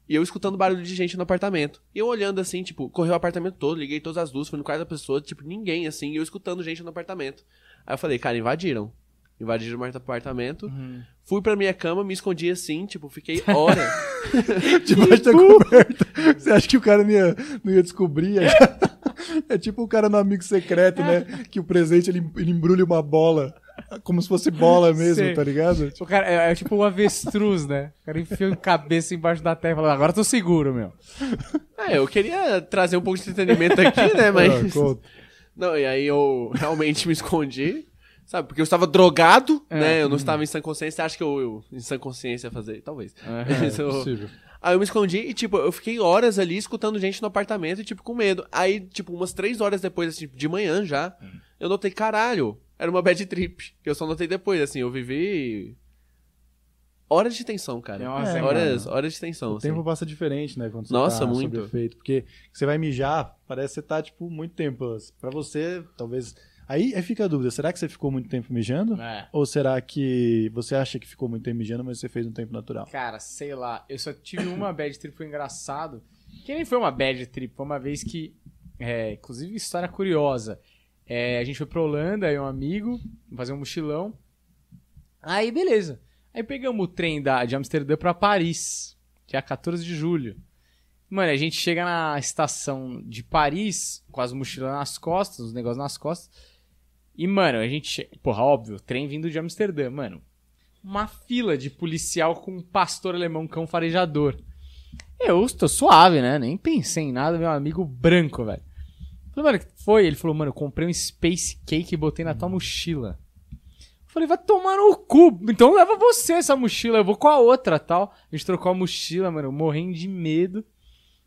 E eu escutando barulho de gente no apartamento. E eu olhando assim, tipo, corri o apartamento todo, liguei todas as luzes, fui no quarto da pessoa, tipo, ninguém assim, e eu escutando gente no apartamento. Aí eu falei, cara, invadiram. Invadiram o apartamento. Fui pra minha cama, me escondi assim, tipo, fiquei hora. Debaixo da coberta. Você acha que o cara não ia, não ia descobrir? É, tipo o cara no amigo secreto, né? Que o presente ele, ele embrulha uma bola. Como se fosse bola mesmo, Sei. tá ligado? O cara é, é tipo um avestruz, né? O cara enfia a cabeça embaixo da terra e fala, agora eu tô seguro, meu. é, eu queria trazer um pouco de entretenimento aqui, né? Ah, Mas. conta. Não, e aí eu realmente me escondi, sabe? Porque eu estava drogado, É. né? Eu não estava em sã consciência. Você acha que eu, eu em sã consciência ia fazer? Talvez. É, eu- possível. Aí eu me escondi e, tipo, eu fiquei horas ali escutando gente no apartamento e, tipo, com medo. Aí, tipo, umas três horas depois, assim, de manhã já, eu notei, caralho, era uma bad trip. Que eu só notei depois, assim, eu vivi. Horas de tensão, cara. É, horas, mano. horas de tensão, O assim. tempo passa diferente, né? Quando você Nossa, tá muito. efeito. Porque você vai mijar, parece que você tá, tipo, muito tempo. Pra você, talvez. Aí, aí fica a dúvida: será que você ficou muito tempo mijando? É. Ou será que você acha que ficou muito tempo mijando, mas você fez um tempo natural? Cara, sei lá, eu só tive uma bad trip, foi engraçado. Que nem foi uma bad trip, foi uma vez que. É, inclusive, história curiosa. É, a gente foi pra Holanda, eu e um amigo, fazer um mochilão. Aí, beleza. Aí pegamos o trem da, de Amsterdã pra Paris, dia 14 de julho. Mano, a gente chega na estação de Paris, com as mochilas nas costas, os negócios nas costas. E, mano, a gente. Porra, óbvio, trem vindo de Amsterdã, mano uma fila de policial com um pastor alemão cão farejador. Eu tô suave, né? Nem pensei em nada, meu amigo branco, velho. Falei, mano, foi? Ele falou, mano, eu comprei um Space Cake e botei na tua mochila. Eu Falei, vai tomar no cu. Então leva você essa mochila, eu vou com a outra, tal. A gente trocou a mochila, mano, morrendo de medo.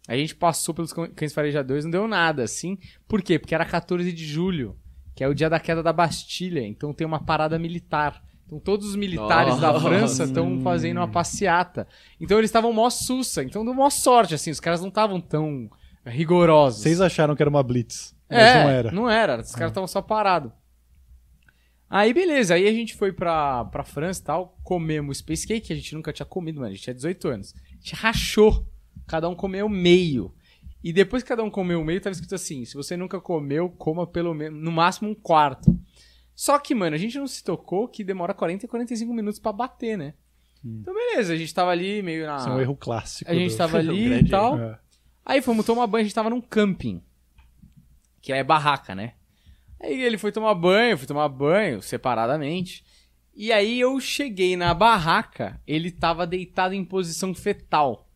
A gente passou pelos cães farejadores, não deu nada, assim. Por quê? Porque era 14 de julho, que é o dia da queda da Bastilha. Então tem uma parada militar. Então todos os militares da Nossa. França estão fazendo uma passeata. Então eles estavam mó sussa. Então deu mó sorte, assim. Os caras não estavam tão rigorosos. Vocês acharam que era uma blitz, mas É, não era. Não era. Os caras estavam só parados. Aí, beleza. Aí a gente foi pra, pra França e tal. Comemos Space Cake, que a gente nunca tinha comido, mano. A gente tinha 18 anos. A gente rachou. Cada um comeu meio. E depois que cada um comeu meio, tava escrito assim: se você nunca comeu, coma pelo menos, no máximo um quarto. Só que, mano, a gente não se tocou que demora 40 e 45 minutos pra bater, né? Então, beleza. A gente tava ali meio na. Isso é um erro clássico. A gente do- tava ali e tal. É. Aí fomos tomar banho, a gente tava num camping. Que é barraca, né? Aí ele foi tomar banho, fui tomar banho separadamente. E aí eu cheguei na barraca, ele tava deitado em posição fetal.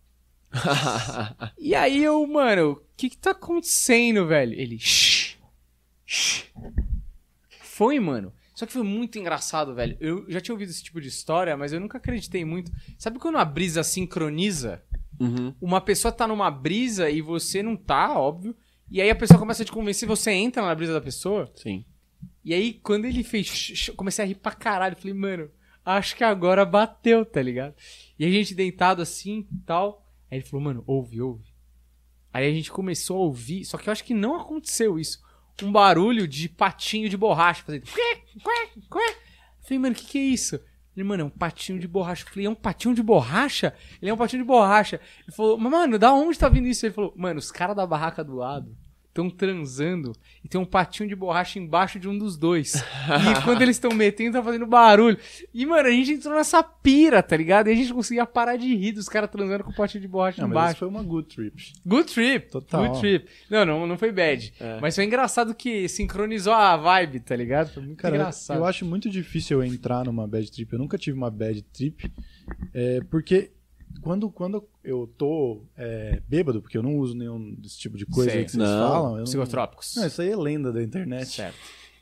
E aí eu, mano, o que que tá acontecendo, velho? Ele, shh, shh. Foi, mano. Só que foi muito engraçado, velho. Eu já tinha ouvido esse tipo de história, mas eu nunca acreditei muito. Sabe quando a brisa sincroniza? Uhum. uma pessoa tá numa brisa e você não tá, óbvio. E aí a pessoa começa a te convencer, você entra na brisa da pessoa. Sim. E aí, quando ele fez. comecei a rir pra caralho. Falei, mano, acho que agora bateu, tá ligado? E a gente deitado assim e tal. Aí ele falou, mano, ouve, ouve. Aí a gente começou a ouvir, só que eu acho que não aconteceu isso. um barulho de patinho de borracha, fazendo. Falei, mano, o que, que é isso? Ele, mano, é um patinho de borracha. Eu falei, é um patinho de borracha? Ele é um patinho de borracha. Ele falou, mano, da onde tá vindo isso? Ele falou, mano, os caras da barraca do lado estão transando e tem um patinho de borracha embaixo de um dos dois. e quando eles estão metendo, tá fazendo barulho. E, mano, a gente entrou nessa pira, tá ligado? E a gente conseguia parar de rir dos caras transando com o patinho de borracha Não, mas embaixo. isso foi uma good trip. Good trip. Total. Good trip. Não, não, não foi bad. É. Mas foi engraçado que sincronizou a vibe, tá ligado? Foi muito Cara, engraçado. eu acho muito difícil eu entrar numa bad trip. Eu nunca tive uma bad trip. é, porque quando, quando eu tô é, bêbado, porque eu não uso nenhum desse tipo de coisa Sei. que vocês Não, falam. Eu não, Psicotrópicos. não, isso aí é lenda da internet. Certo.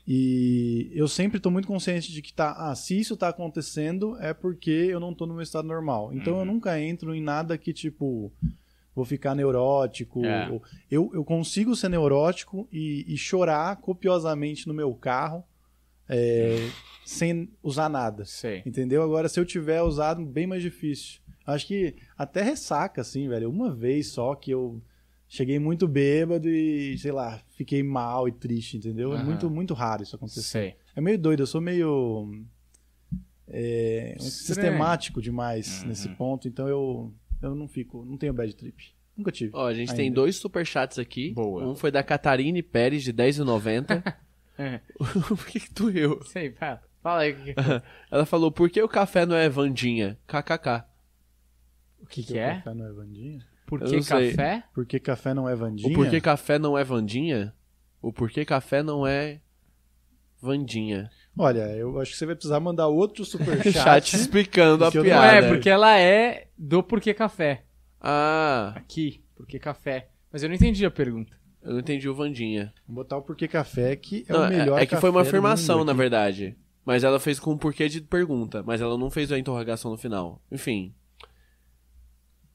E eu sempre tô muito consciente de que tá, ah, se isso tá acontecendo é porque eu não tô no meu estado normal. Então Uhum. eu nunca entro em nada que tipo vou ficar neurótico. É. ou- Eu, eu consigo ser neurótico e, e chorar copiosamente no meu carro é, sem usar nada. Sei. Entendeu? Agora, se eu tiver usado, bem mais difícil. Acho que até ressaca, assim, velho. Uma vez só que eu cheguei muito bêbado e, sei lá, fiquei mal e triste, entendeu? É muito, muito raro isso acontecer. Sei. É meio doido, eu sou meio. é, sistemático demais Uhum. nesse ponto, então eu, eu não fico, não tenho bad trip. Nunca tive. Ó, a gente tem Ainda. dois superchats aqui. Boa. Um foi da Catarine Pérez, de 10,90. É. Por que, que tu riu? Sei, fala. Fala aí Ela falou, por que o café não é Vandinha? KKK. O que, que Porque é. Café não é Vandinha? Por que café? Porque café não é Vandinha? O porquê café não é Vandinha? O porquê café não é Vandinha. Olha, eu acho que você vai precisar mandar outro superchat. Chat explicando a eu não- piada. é, porque ela é do porquê café. Ah, Aqui, porquê café. Mas eu não entendi a pergunta. eu não entendi o Vandinha. Vou botar o porquê café, que é Não, o melhor é que foi uma afirmação, na verdade. Mas ela fez com um porquê de pergunta. Mas ela não fez a interrogação no final. Enfim.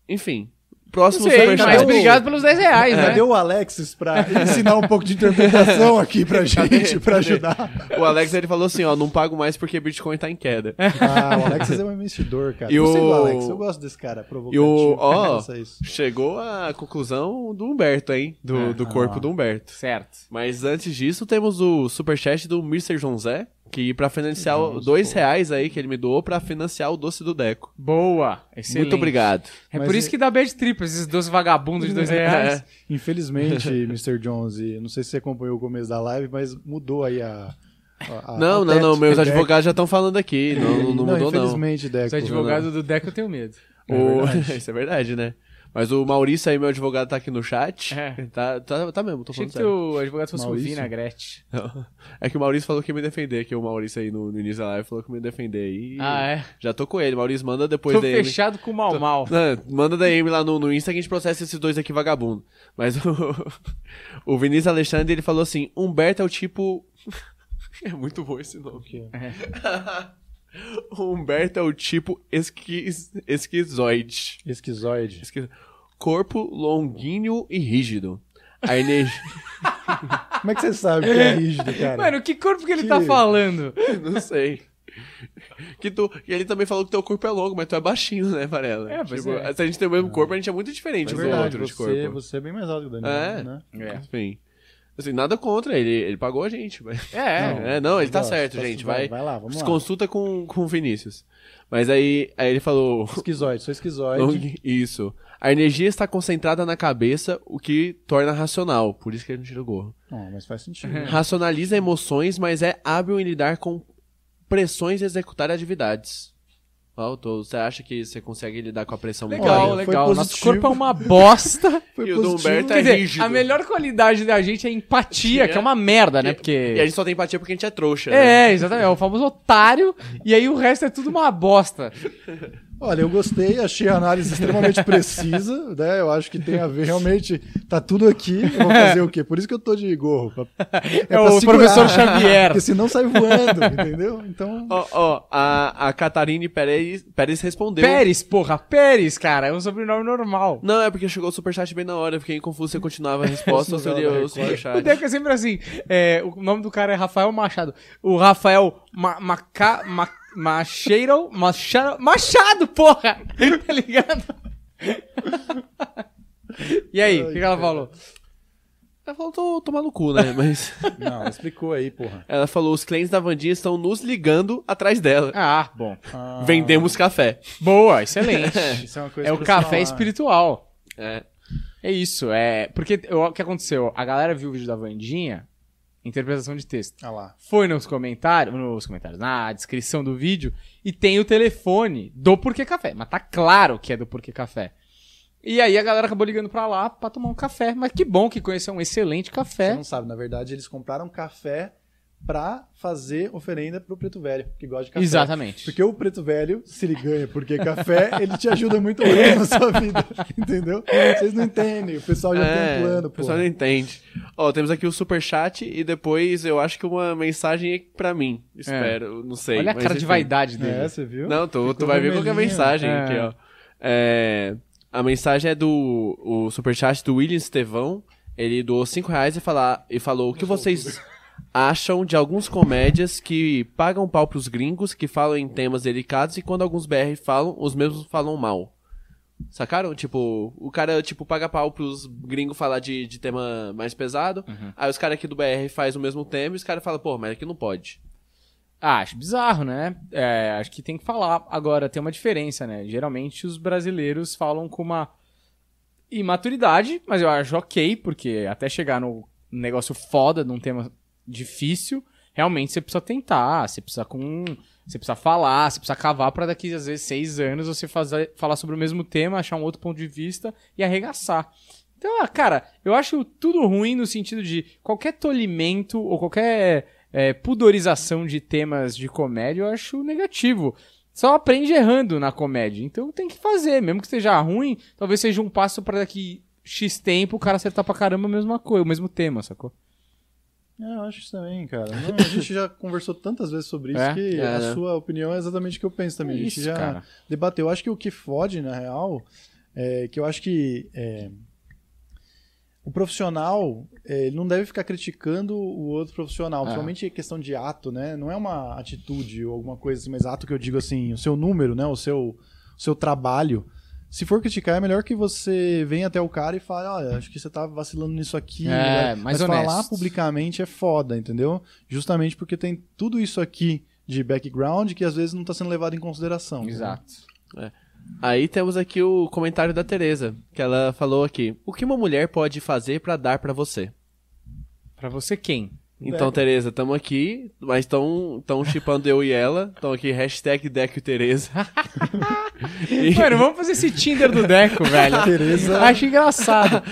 Enfim. Próximo sei, superchat. mas obrigado pelos 10 reais, né? Cadê o Alexis pra ensinar um pouco de interpretação aqui pra gente, pra ajudar? O Alex ele falou assim, ó, não pago mais porque Bitcoin tá em queda. Ah, o Alexis é um investidor, cara. E do o- Alex, eu gosto desse cara, provocativo. E o- ó. Chegou a conclusão do Humberto, hein? Do, É. do corpo Ah. do Humberto. Certo. Mas antes disso, temos o superchat do Mr. João Zé, que pra financiar o- Vamos, dois pô. reais aí que ele me doou pra financiar o doce do Deco. Boa. Excelente. Muito obrigado. É Mas por isso e- que dá bad trip, esses dois vagabundos de 2 reais. É. Infelizmente, Mr. Jones, e não sei se você acompanhou o começo da live, mas mudou aí a. a- a- Não, não, não, meus advogados já estão falando aqui. Não, não, não mudou, não. Infelizmente, Deco. Os advogados do Deco eu tenho medo. É O-. Isso é verdade, né? Mas o Maurício aí, meu advogado, tá aqui no chat. É. Tá, tá, tá mesmo, tô Achei falando que sério. o advogado fosse o Maurício? Vinagrete. Não. É que o Maurício falou que ia me defender, que o Maurício aí no, no início da live falou que ia me defender aí. Ah, é? Já tô com ele. Maurício, manda depois Tô da DM. fechado com o mal mal. Não, manda DM lá no, no Insta que a gente processa esses dois aqui vagabundo. Mas o, o Vinícius Alexandre, ele falou assim, Humberto é o tipo... é muito bom esse nome. Que- O Humberto é o tipo esquiz, esquizoide. Esquizoide. Esqui- Corpo longuinho e rígido. A energia... Como é que você sabe que é rígido, cara? Mano, que corpo que ele Que- tá falando? Não sei. Que tu... E ele também falou que teu corpo é longo, mas tu é baixinho, né, Varela? É, tipo, é. Se a gente tem o mesmo corpo, a gente é muito diferente é um do verdade, outro de você, corpo. você é bem mais alto que o Daniel, É. né? É. Enfim. Assim, nada contra ele, ele pagou a gente. Mas... É. É, não, ele tá Gosto, certo, gente. vai- Vai, lá, vamos lá. consulta com, com o Vinícius. Mas aí, aí ele falou. Esquizoide, sou esquizoide. Isso. A energia está concentrada na cabeça, o que torna racional. Por isso que ele não tira o gorro. Não, mas faz sentido. Racionaliza emoções, mas é hábil em lidar com pressões e executar atividades. Tô- você acha que você consegue lidar com a pressão Legal, Olha, foi legal. Nosso corpo é uma bosta. Foi E o do. Humberto Quer é dizer, rígido. a melhor qualidade da gente é empatia, que é uma merda, né? E a Porque. gente só tem empatia porque a gente é trouxa. né? É, exatamente. É o famoso otário, e aí o resto é tudo uma bosta. Olha, eu gostei, achei a análise extremamente precisa, né? Eu acho que tem a ver, realmente, tá tudo aqui. Eu vou fazer o quê? Por isso que eu tô de gorro. pra- É, pra o segurar, professor Xavier. Porque senão sai voando, entendeu? Então, Ó, ó, a, a Catarine Pérez, Pérez respondeu. Pérez, porra, Pérez, cara, é um sobrenome normal. Não, é porque chegou o superchat bem na hora. Eu fiquei confuso se eu continuava a resposta ou se eu lia o da O superchat. Deco é sempre assim. é, o nome do cara é Rafael Machado. O Rafael Ma, Maca, Ma, Macheiro, Machado, Machado, porra! Tá ligado? E aí, o que, que ela falou? Ela falou, tô tomar no cu, né? Mas Não, ela explicou aí, porra. ela falou, os clientes da Vandinha estão nos ligando atrás dela. Ah, bom. Ah, Vendemos café. Boa, excelente. Isso é uma coisa é o café falar. espiritual. É. É isso, é. Porque o que aconteceu? A galera viu o vídeo da Vandinha, interpretação de texto. Ah lá. Foi nos comentários, nos comentários, na descrição do vídeo, e tem o telefone do Porquê Café. Mas tá claro que é do Porquê Café. E aí a galera acabou ligando pra lá pra tomar um café. Mas que bom que conheceu um excelente Você café. não sabe, na verdade, eles compraram café pra fazer oferenda pro Preto Velho, que gosta de café. Exatamente. Porque o Preto Velho, se ele ganha porque café, ele te ajuda muito bem na sua vida, entendeu? Vocês não entendem, o pessoal já tem um plano, o pessoal não entende. Ó, temos aqui o superchat e depois eu acho que uma mensagem pra mim. Espero, não sei. Olha a mas cara de enfim. vaidade dele. É, você viu? Não, tu, tu vai ver qual que é mensagem É. aqui, ó. É, a mensagem é do o superchat do William Estevão. Ele doou 5 reais e, falar, e falou o que vocês acham de alguns comédias que pagam pau pros gringos, que falam em temas delicados e quando alguns BR falam, os mesmos falam mal. Sacaram? Tipo, o cara, tipo, paga pau pros gringos falar de, de tema mais pesado. Aí os caras aqui do BR faz o mesmo tema e os caras falam, pô, mas aqui não pode. Ah, acho bizarro, né? É, acho que tem que falar. Agora, tem uma diferença, né? Geralmente os brasileiros falam com uma imaturidade, mas eu acho ok, porque até chegar no negócio foda, num tema difícil, realmente você precisa tentar, você precisa com. Você precisa falar, você precisa cavar pra daqui, às vezes, seis anos você fazer, falar sobre o mesmo tema, achar um outro ponto de vista e arregaçar. Então, ah, cara, eu acho tudo ruim no sentido de qualquer tolimento ou qualquer é, pudorização de temas de comédia, eu acho negativo. Só aprende errando na comédia. Então tem que fazer, mesmo que seja ruim, talvez seja um passo pra daqui X tempo o cara acertar pra caramba a mesma coisa, o mesmo tema, sacou? É, eu acho isso também, cara. Não, a gente já conversou tantas vezes sobre isso É? que É, a né? sua opinião é exatamente o que eu penso também. a gente Isso, já cara. debateu. Eu acho que o que fode, na real, é que eu acho que é, o profissional é, ele não deve ficar criticando o outro profissional, É. principalmente questão de ato, né? Não é uma atitude ou alguma coisa assim, mas ato que eu digo assim, o seu número, né? O seu, o seu trabalho. Se for criticar, é melhor que você venha até o cara e fale, olha, acho que você tá vacilando nisso aqui. É, né? mais Mas falar honesto. publicamente é foda, entendeu? Justamente porque tem tudo isso aqui de background que às vezes não tá sendo levado em consideração. entendeu? Exato. Aí temos aqui o comentário da Tereza, que ela falou aqui: "O que uma mulher pode fazer pra dar pra você?" Pra você quem? Então. Tereza, tamo aqui, mas estão tão chipando eu e ela. Estão aqui, hashtag Deco e Tereza. E- Mano, vamos fazer esse Tinder do Deco, velho. Tereza- Acho engraçado.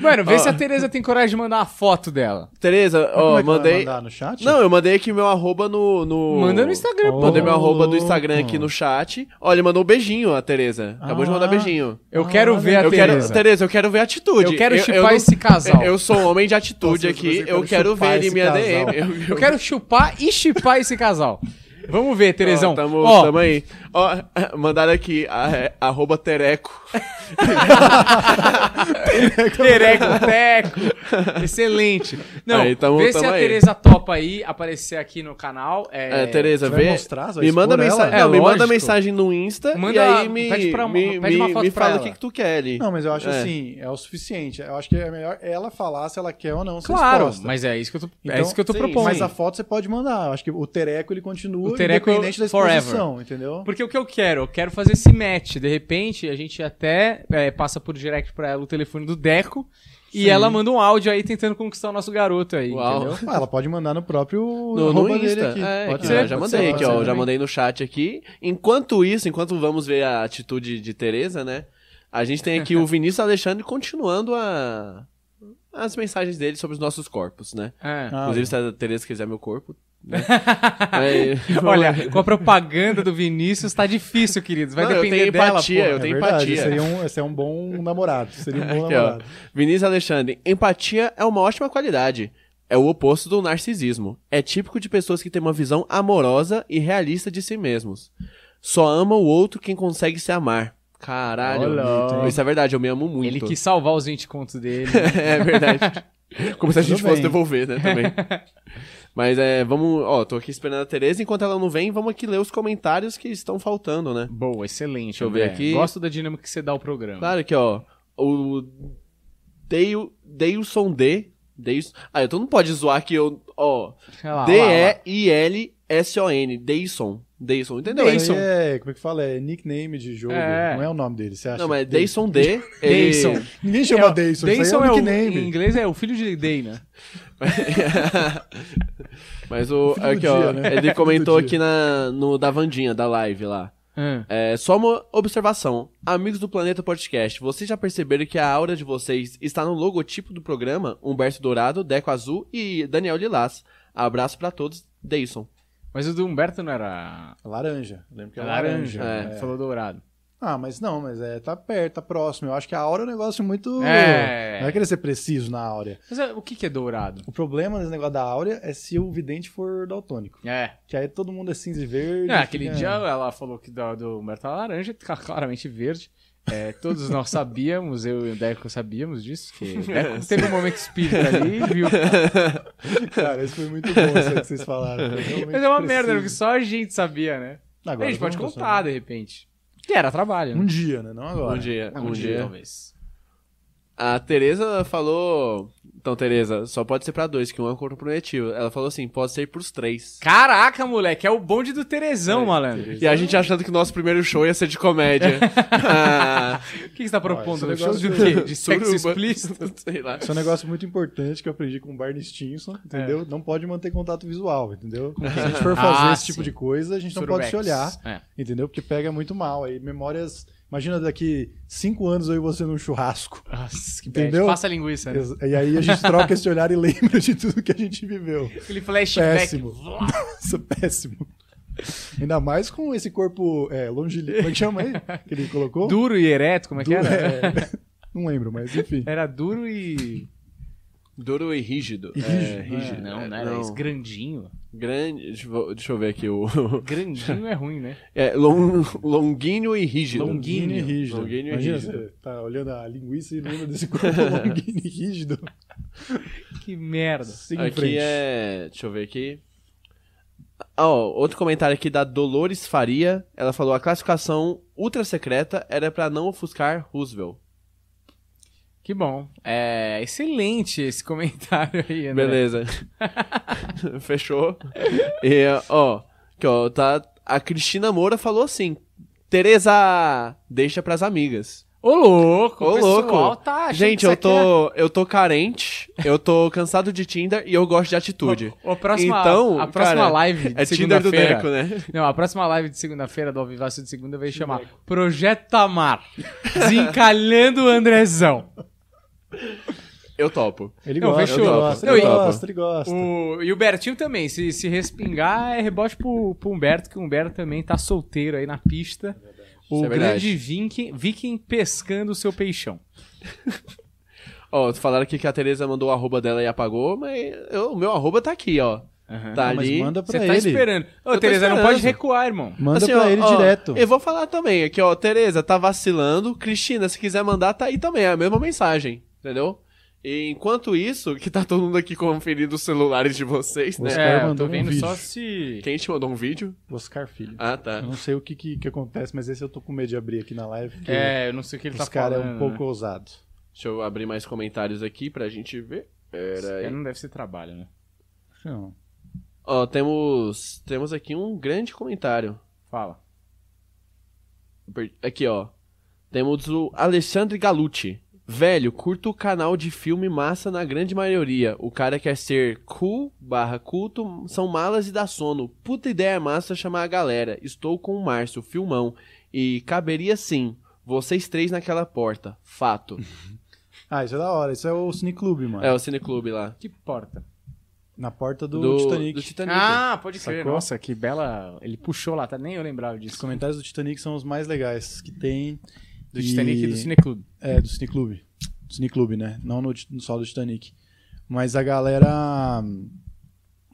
Mano, vê Ó. se a Tereza tem coragem de mandar uma foto dela. Tereza, ó, é mandei. mandar no chat? Não, eu mandei aqui meu arroba no. no... Manda no Instagram, pô. Mandei meu arroba do. Instagram aqui no chat. Olha, mandou um beijinho a Tereza. Acabou de mandar Ah. beijinho. Eu Ah, quero ver a eu Tereza. quero, Tereza, eu quero ver a atitude. Eu quero chipar esse casal. Eu sou um homem de atitude Nossa, aqui, eu quer quero ver ele em minha casal. DM. Eu, Eu quero chupar e chipar esse casal. Vamos ver, Terezão. Ó, tamo, Ó, tamo aí. Ó, mandaram aqui, a- é, arroba Tereco. Tereco, Teco. Excelente. Não, Aí, tamo- vê se tamo a aí. Tereza topa aí aparecer aqui no canal. É, É, Tereza, vê. mostrar? Me manda mensagem. É, não, me manda lógico. mensagem no Insta Manda- e aí me, pede pra- me, pede uma me- foto me fala o ela. que, que tu quer ali. Não, mas eu acho É. assim, é o suficiente. Eu acho que é melhor ela falar se ela quer ou não Claro, exposta. mas é isso que eu tô, é Então, isso que eu tô sim, propondo. Mas a foto você pode mandar. Eu acho que o Tereco ele continua O Tereco independente da forever. exposição, entendeu? Porque o que eu quero? Eu quero fazer esse match. De repente, a gente até é, passa por direct pra ela o telefone do Deco e Sim. ela manda um áudio aí tentando conquistar o nosso garoto aí, Uau. entendeu? Ah, ela pode mandar no próprio No, no Insta. aqui. É, pode que ser, eu já pode mandei ser, aqui, ó. Já também. mandei no chat aqui. Enquanto isso, enquanto vamos ver a atitude de Tereza, né? A gente tem aqui o Vinícius Alexandre continuando a. As mensagens dele sobre os nossos corpos, né? É. Ah, Inclusive, se a Tereza quiser meu corpo. Né? Aí- Olha, com a propaganda do Vinícius tá difícil, queridos. Vai Não, eu depender tenho dela, empatia, pô. eu é tenho verdade, empatia. Seria um, esse é um bom namorado. Seria um bom Aqui, ó. namorado. Vinícius Alexandre, empatia é uma ótima qualidade. É o oposto do narcisismo. É típico de pessoas que têm uma visão amorosa e realista de si mesmos. Só ama o outro quem consegue se amar. Caralho. Olha. Isso é verdade, eu me amo muito. Ele quis salvar os 20 contos dele. é verdade. Como se a gente Tudo fosse bem. devolver, né, também. Mas é, vamos, ó, tô aqui esperando a Tereza, enquanto ela não vem, vamos aqui ler os comentários que estão faltando, né? Boa, excelente. Deixa eu ver André. aqui. Gosto da dinâmica que você dá ao programa. Claro que, ó, o Deil, Deilson D Deison. Ah, então não pode zoar que eu. Ó. D-E-I-L-S-O-N. Deison. Deison, entendeu? Aí é, como é que fala? É nickname de jogo. É. Não é o nome dele, você acha? Não, mas Deison D. ele- Deison. Ninguém chama É, isso aí é é o o, nickname. em inglês é o filho de Day, né? Mas o. Do Aqui, ó. dia, né? Ele comentou aqui na, no da Vandinha, da live lá. É, só uma observação. Amigos do Planeta Podcast, vocês já perceberam que a aura de vocês está no logotipo do programa? Humberto Dourado, Deco Azul e Daniel Lilás. Abraço pra todos, Deison. Mas o do Humberto não era Laranja. Lembro que é laranja, laranja. né? É. falou dourado. Ah, mas não, mas é, tá perto, tá próximo. Eu acho que a aura é um negócio muito. É. Não é querer ser preciso na áurea. Mas é, o que, que é dourado? O problema desse negócio da áurea é se o vidente for daltônico. É. Que aí todo mundo é cinza e verde. É, aquele fica- dia ela falou que do, do Humberto laranja, tá claramente verde. É, todos nós sabíamos, eu e o Deco sabíamos disso, que Deco teve um momento espírita ali viu. Cara, isso foi muito bom isso que vocês falaram. Mas é uma preciso. merda, porque só a gente sabia, né? Agora a gente pode contar, de repente. Que era trabalho, né? Um dia, né? Não agora. Um dia, Ah, um, dia. talvez. A Tereza falou. Então, Tereza, só pode ser pra dois, que um é comprometido. Ela falou assim: pode ser pros três. Caraca, moleque, é o bonde do Terezão, É, malandro. E a gente achando que o nosso primeiro show ia ser de comédia. ah, O que você tá propondo? Shows de negócio quê? De sexo explícito? Sei lá. Isso é um negócio muito importante que eu aprendi com o Barney Stinson, entendeu? É. Não pode manter contato visual, entendeu? Se a gente for fazer Ah, esse tipo sim. de coisa, a gente não pode se Surubex. olhar, É. entendeu? Porque pega muito mal. Aí memórias. Imagina daqui cinco anos eu e você num churrasco. Nossa, que Entendeu? Passa a linguiça, né? E aí a gente troca esse olhar e lembra de tudo que a gente viveu. Aquele flashback. Péssimo. Nossa, péssimo. Ainda mais com esse corpo é, longilíneo. Como é que chama aí? Que ele colocou? Duro e ereto, como é que era? é, Não lembro, mas enfim. Era duro e. Duro e rígido. É, rígido, rígido. Não, É, não era isso. Grandinho. Grande. Deixa eu, ver aqui o. Grandinho é ruim, né? É, long, longuinho e rígido. Longuinho. E rígido. Longuinho e rígido. você tá olhando a linguiça e lembra desse corpo longuinho e rígido. Que merda. Siga Aqui frente. é. Deixa eu ver aqui. Ó, outro comentário aqui da Dolores Faria. Ela falou: a classificação ultra secreta era pra não ofuscar Roosevelt. Que bom. É excelente esse comentário aí, André. Beleza. Fechou. E, ó, que, ó, tá. A Cristina Moura falou assim: Tereza, deixa pras amigas. Ô, louco. Ô, o louco. Tá Gente, eu aqui é- tô, eu tô carente, eu tô cansado de Tinder e eu gosto de atitude. O, a próxima, Então, a próxima cara, live de É Tinder do segunda-feira. Deco, né? Não, a próxima live de segunda-feira do Alvivaço de segunda vai chamar Projeto Tamar. Desencalhando o Andrezão. Eu topo. Ele Não, gosta, fechou. ele gosta, ele e- gosta, ele gosta. O, e o Bertinho também. Se, se respingar, é rebote pro, pro Humberto, que o Humberto também tá solteiro aí na pista. O Isso é grande viking, viking pescando o seu peixão. Ó, falaram aqui que a Tereza mandou o arroba dela e apagou, mas eu- o meu arroba tá aqui, ó. Tá Não, mas ali. manda pra Você tá ele. esperando. Ô, Eu Tereza, não pode recuar, irmão. Manda Assim, pra ó, ele ó, direto. Eu vou falar também aqui, ó. Tereza, tá vacilando. Cristina, se quiser mandar, tá aí também. É a mesma mensagem, entendeu? E enquanto isso, que tá todo mundo aqui conferindo os celulares de vocês, né? Os É, eu tô mandou um vendo vídeo. só se... Quem te mandou um vídeo? Oscar Filho. Ah, tá. Eu não sei o que, que, que acontece, mas esse eu tô com medo de abrir aqui na live. Porque É, eu não sei o que ele os tá caras falando. é um pouco ousado. Deixa eu abrir mais comentários aqui pra gente ver. Pera né? aí. Não deve ser trabalho, né? Não. Ó, temos, temos aqui um grande comentário. Fala. Per- Aqui, ó. Temos o Alexandre Galucci. Velho, curto o canal de filme massa na grande maioria. O cara quer ser cool barra culto, são malas e dá sono. Puta ideia massa chamar a galera. Estou com o Márcio, filmão. E caberia sim, vocês três naquela porta. Fato. Ah, isso é da hora. Isso é o Cine Clube, mano. É o Cineclube lá. Que porta? Na porta do, Do Titanic. do Titanic. Ah, pode crer. Sacou? Nossa, que bela... Ele puxou lá, tá? Nem eu lembrava Os disso. comentários do Titanic são os mais legais que tem. Do Titanic e do Cineclube. É, do Cine Clube. Do Cine Clube, né? Não no, no só do Titanic. Mas a galera.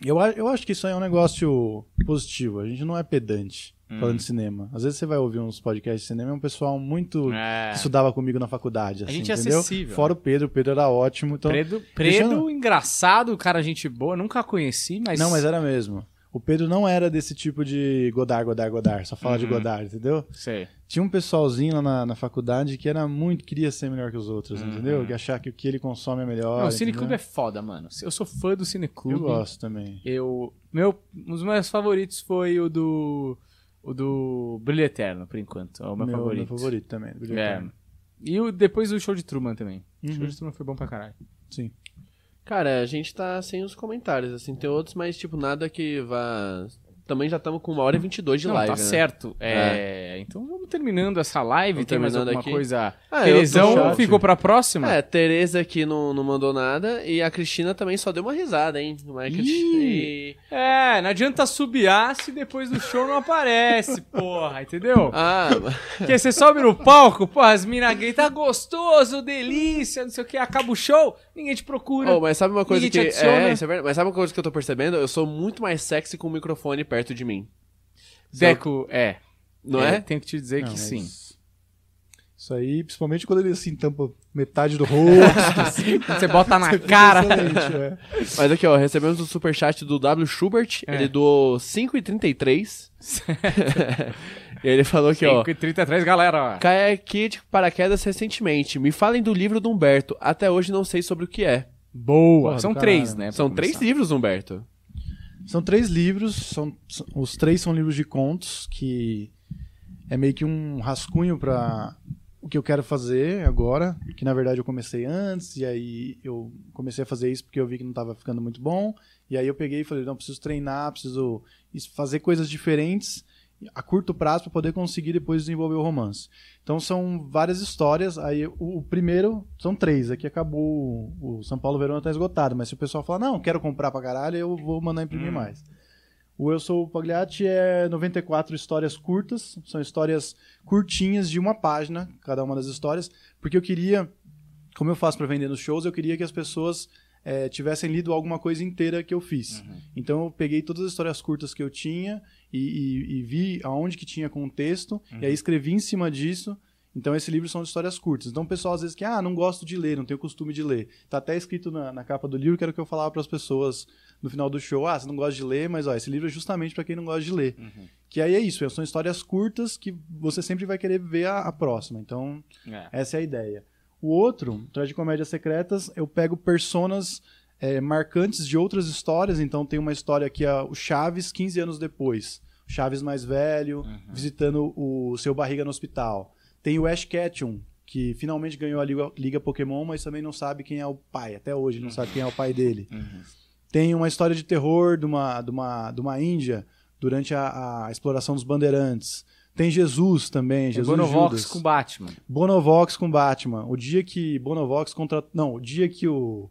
Eu, a- eu acho que isso aí é um negócio positivo. A gente não é pedante Hum. falando de cinema. Às vezes você vai ouvir uns podcasts de cinema, é um pessoal muito. É. que estudava comigo na faculdade. Assim, gente é entendeu? acessível, Fora o Pedro, o Pedro era ótimo. Então... Predo eu- engraçado, cara, gente boa. Nunca conheci, mas... Não, mas era mesmo. O Pedro não era desse tipo de Godard, Godard, Godard. Só fala de Uhum. Godard, entendeu? Sei. Tinha um pessoalzinho lá na, na faculdade que era muito, queria ser melhor que os outros, Uhum. entendeu? Que achar que o que ele consome é melhor. Não, o Cine entendeu? Clube é foda, mano. Eu sou fã do Cine Clube. Eu gosto também. Eu, meu, um dos meus favoritos foi o do o do Brilho Eterno, por enquanto. É o meu, meu, favorito. meu favorito também. Brilho É. Eterno. E o, depois o show de Truman também. O show Uhum. de Truman foi bom pra caralho. Sim. Cara, a gente tá sem os comentários, assim, tem outros, mas, tipo, nada que vá... Também já estamos com uma hora e 22 de Não, live, tá né? certo. É, Então vamos terminando essa live. Vamos Tem mais alguma aqui. coisa? Ah, Terezão ficou pra próxima? É, Tereza aqui não, não mandou nada e a Cristina também só deu uma risada, hein? Mas que- Ih! e- É, não adianta subiar se depois do show não aparece, porra, entendeu? Ah, Porque você sobe no palco, porra, as mina gritam, tá gostoso, delícia, não sei o que, acaba o show, ninguém te procura. oh, mas sabe uma coisa que... É, é. Mas sabe uma coisa que eu tô percebendo? Eu sou muito mais sexy com o microfone perto de mim. Deco, é. Não é? Tenho que te dizer Não, que mas sim. Isso aí, principalmente quando ele assim tampa metade do rosto. assim, Você bota na cara. é. Mas aqui, ó, recebemos um superchat do W. Schubert, É. ele doou 5,33. e ele falou aqui, ó... 5h33, galera. Caí aqui de paraquedas recentemente. Me falem do livro do Humberto. Até hoje não sei sobre o que é. Boa. Porra, São três, né? São três começar. livros, Humberto. São três livros, são, são- os três são livros de contos, que é meio que um rascunho para o que eu quero fazer agora, que na verdade eu comecei antes, e aí eu comecei a fazer isso porque eu vi que não estava ficando muito bom, e aí eu peguei e falei, não, preciso treinar, preciso is- fazer coisas diferentes a curto prazo para poder conseguir depois desenvolver o romance. Então são várias histórias, aí o, o primeiro, são três, aqui acabou, o o São Paulo Verona tá esgotado, mas se o pessoal falar, não, quero comprar pra caralho, eu vou mandar imprimir Hum. mais. O Eu Sou o Pagliatti é 94 histórias curtas, são histórias curtinhas de uma página, cada uma das histórias, porque eu queria, como eu faço para vender nos shows, eu queria que as pessoas eh, tivessem lido alguma coisa inteira que eu fiz. Então eu peguei todas as histórias curtas que eu tinha e, e- e vi aonde que tinha contexto, e aí escrevi em cima disso. Então esse livro são histórias curtas. Então o pessoal às vezes que, ah, não gosto de ler, não tenho costume de ler. Tá até escrito na, na capa do livro, que era o que eu falava para as pessoas no final do show. Ah, você não gosta de ler, mas ó, esse livro é justamente para quem não gosta de ler. Que aí é isso, são histórias curtas que você sempre vai querer ver a, a próxima. Então É. essa é a ideia. O outro, Tragicomédias Secretas, eu pego personas é, marcantes de outras histórias. Então tem uma história que é o Chaves 15 anos depois. O Chaves mais velho, visitando o seu barriga no hospital. Tem o Ash Ketchum, que finalmente ganhou a Liga, Liga Pokémon, mas também não sabe quem é o pai. Até hoje não sabe quem é o pai dele. Tem uma história de terror de uma, de uma, de uma Índia durante a, a exploração dos bandeirantes. Tem Jesus também, Tem Jesus Bonovox Judas. com Batman. Bonovox com Batman. O dia que Bonovox contratou. Não, o dia que o,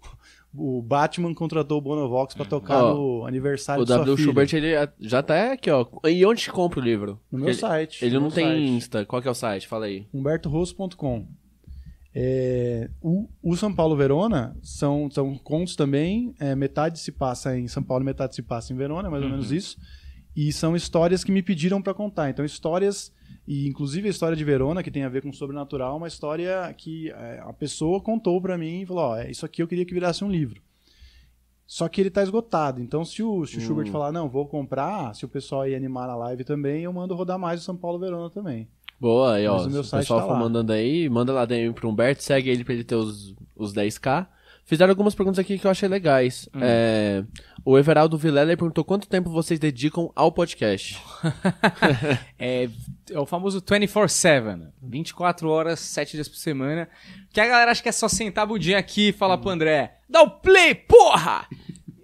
o Batman contratou o Bonovox pra tocar Ó, no aniversário O de sua W. filha. Schubert, ele já tá aqui, ó. E onde que compra o livro? No meu ele, site. Ele no não meu tem site. Insta. Qual que é o site? Fala aí. humbertorosso.com. É, o, o São Paulo Verona são, são contos também. é, metade se passa em São Paulo, metade se passa em Verona, mais ou Uhum. menos isso. E são histórias que me pediram para contar. Então, histórias, e inclusive a história de Verona, que tem a ver com o sobrenatural, uma história que é, a pessoa contou para mim e falou: Ó, é, isso aqui eu queria que virasse um livro. Só que ele tá esgotado. Então, se o, se o Schubert Hum. falar, não, vou comprar, se o pessoal aí animar na live também, eu mando rodar mais o São Paulo Verona também. Boa, aí, ó. O meu Se o site pessoal tá for lá. mandando aí, manda lá DM pro Humberto, segue ele pra ele ter os, os 10k. Fizeram algumas perguntas aqui que eu achei legais. Hum. É, o Everaldo Vilela perguntou quanto tempo vocês dedicam ao podcast. É, é o famoso 24-7. 24 horas, 7 dias por semana. Que a galera acha que é só sentar a budinha aqui e falar pro André: dá o play, porra!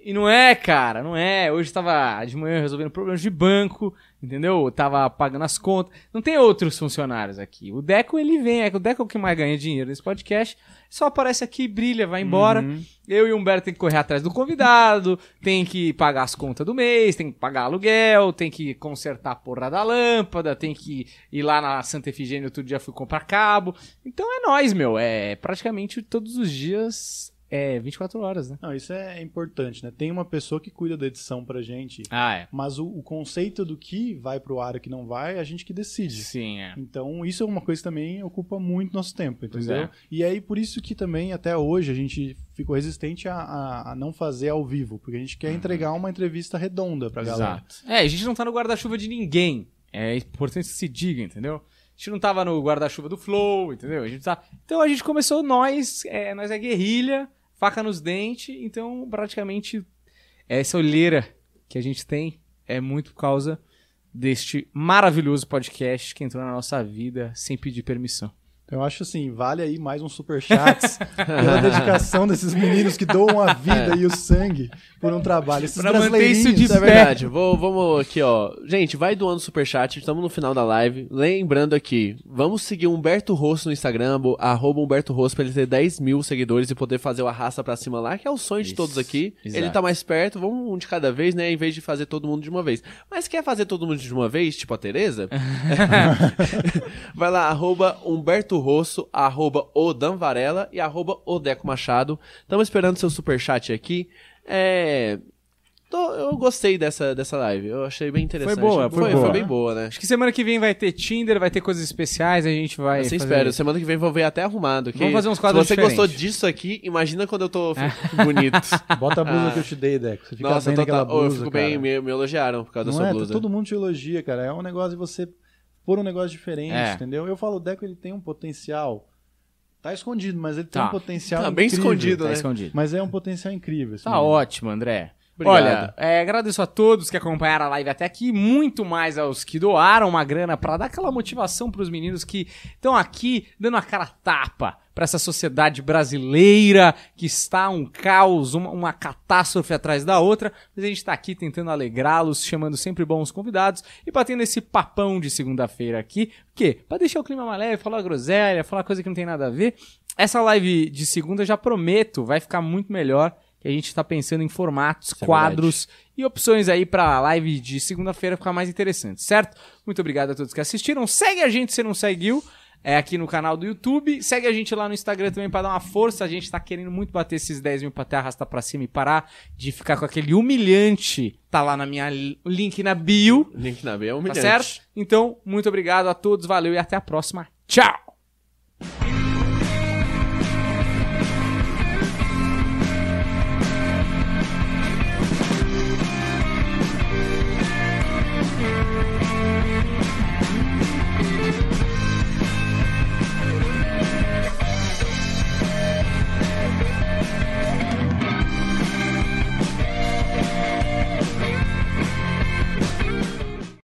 E não é, cara, não é. Hoje tava de manhã resolvendo problemas de banco, entendeu? Tava pagando as contas. Não tem outros funcionários aqui. O Deco, ele vem, é que o Deco é o que mais ganha dinheiro nesse podcast. Só aparece aqui, brilha, vai embora. Eu e o Humberto tem que correr atrás do convidado, tem que pagar as contas do mês, tem que pagar aluguel, tem que consertar a porra da lâmpada, tem que ir lá na Santa Efigênia outro dia fui comprar cabo. Então é nóis, meu. É praticamente todos os dias é 24 horas, né? Não, isso é importante, né? Tem uma pessoa que cuida da edição pra gente, Ah, é. mas o, o conceito do que vai pro ar e que não vai, a gente que decide. Sim, é. Então, isso é uma coisa que também ocupa muito nosso tempo, entendeu? é. E aí, por isso que também, até hoje, a gente ficou resistente a, a- a não fazer ao vivo, porque a gente quer entregar uma entrevista redonda pra galera. Exato. É, a gente não tá no guarda-chuva de ninguém. É importante que se diga, entendeu? gente não tava no guarda-chuva do Flow, entendeu? A gente tá... Então a gente começou nós, é, nós é guerrilha, faca nos dentes, então praticamente essa olheira que a gente tem é muito por causa deste maravilhoso podcast que entrou na nossa vida sem pedir permissão. Eu acho assim, vale aí mais um superchat pela dedicação desses meninos que doam a vida e o sangue por um trabalho. Esses Pra manter isso de é verdade. Vou, vamos aqui, ó. Gente, vai doando superchat. Estamos no final da live. Lembrando aqui, vamos seguir o Humberto Rosso no Instagram, arroba Humberto Rosso, pra ele ter 10 mil seguidores e poder fazer o arrasta pra cima lá, que é o sonho de Isso, todos aqui. exato. Ele tá mais perto, vamos um de cada vez, né? Em vez de fazer todo mundo de uma vez. Mas quer fazer todo mundo de uma vez, tipo a Tereza? Vai lá, arroba Humberto Rosso, arroba Odan Varela e arroba Odeco Machado. Estamos esperando seu superchat aqui. É... tô- eu gostei dessa, dessa live, eu achei bem interessante. boa, foi boa. Foi bem boa, né? Acho que semana que vem vai ter Tinder, vai ter coisas especiais, a gente vai. Assim fazer- espero. Semana que vem vou ver até arrumado. que Vamos fazer uns quadros Se você diferentes. gostou disso aqui, imagina quando eu tô fico bonito. Bota a blusa que eu te dei, Deco. Você fica Nossa, bem naquela total. Ô, blusa, eu fico bem, cara. me, me elogiaram por causa Não da sua é? blusa. Todo mundo te elogia, cara. É um negócio de você pôr um negócio diferente, É. entendeu? Eu falo, o Deco ele tem um potencial. Tá escondido, mas ele tem Tá. um potencial Tá bem incrível. escondido, Tá né? escondido. Mas é um potencial incrível. Tá ótimo, André. Obrigado. Olha, é, agradeço a todos que acompanharam a live até aqui, muito mais aos que doaram uma grana pra dar aquela motivação pros meninos que estão aqui dando a cara tapa pra essa sociedade brasileira que está um caos, uma, uma catástrofe atrás da outra, mas a gente tá aqui tentando alegrá-los, chamando sempre bons convidados e batendo esse papão de segunda-feira aqui, o quê? Pra deixar o clima mais leve, falar groselha, falar coisa que não tem nada a ver. Essa live de segunda, já prometo, vai ficar muito melhor. Que a gente tá pensando em formatos, é quadros e opções aí pra live de segunda-feira ficar mais interessante, certo? Muito obrigado a todos que assistiram. Segue a gente se não seguiu. É aqui no canal do YouTube. Segue a gente lá no Instagram também pra dar uma força. A gente tá querendo muito bater esses 10 mil pra até arrastar pra cima e parar de ficar com aquele humilhante. Tá lá na minha li- link na bio. Link na B é Tá humilhante. certo? Então, muito obrigado a todos. Valeu e até a próxima. Tchau!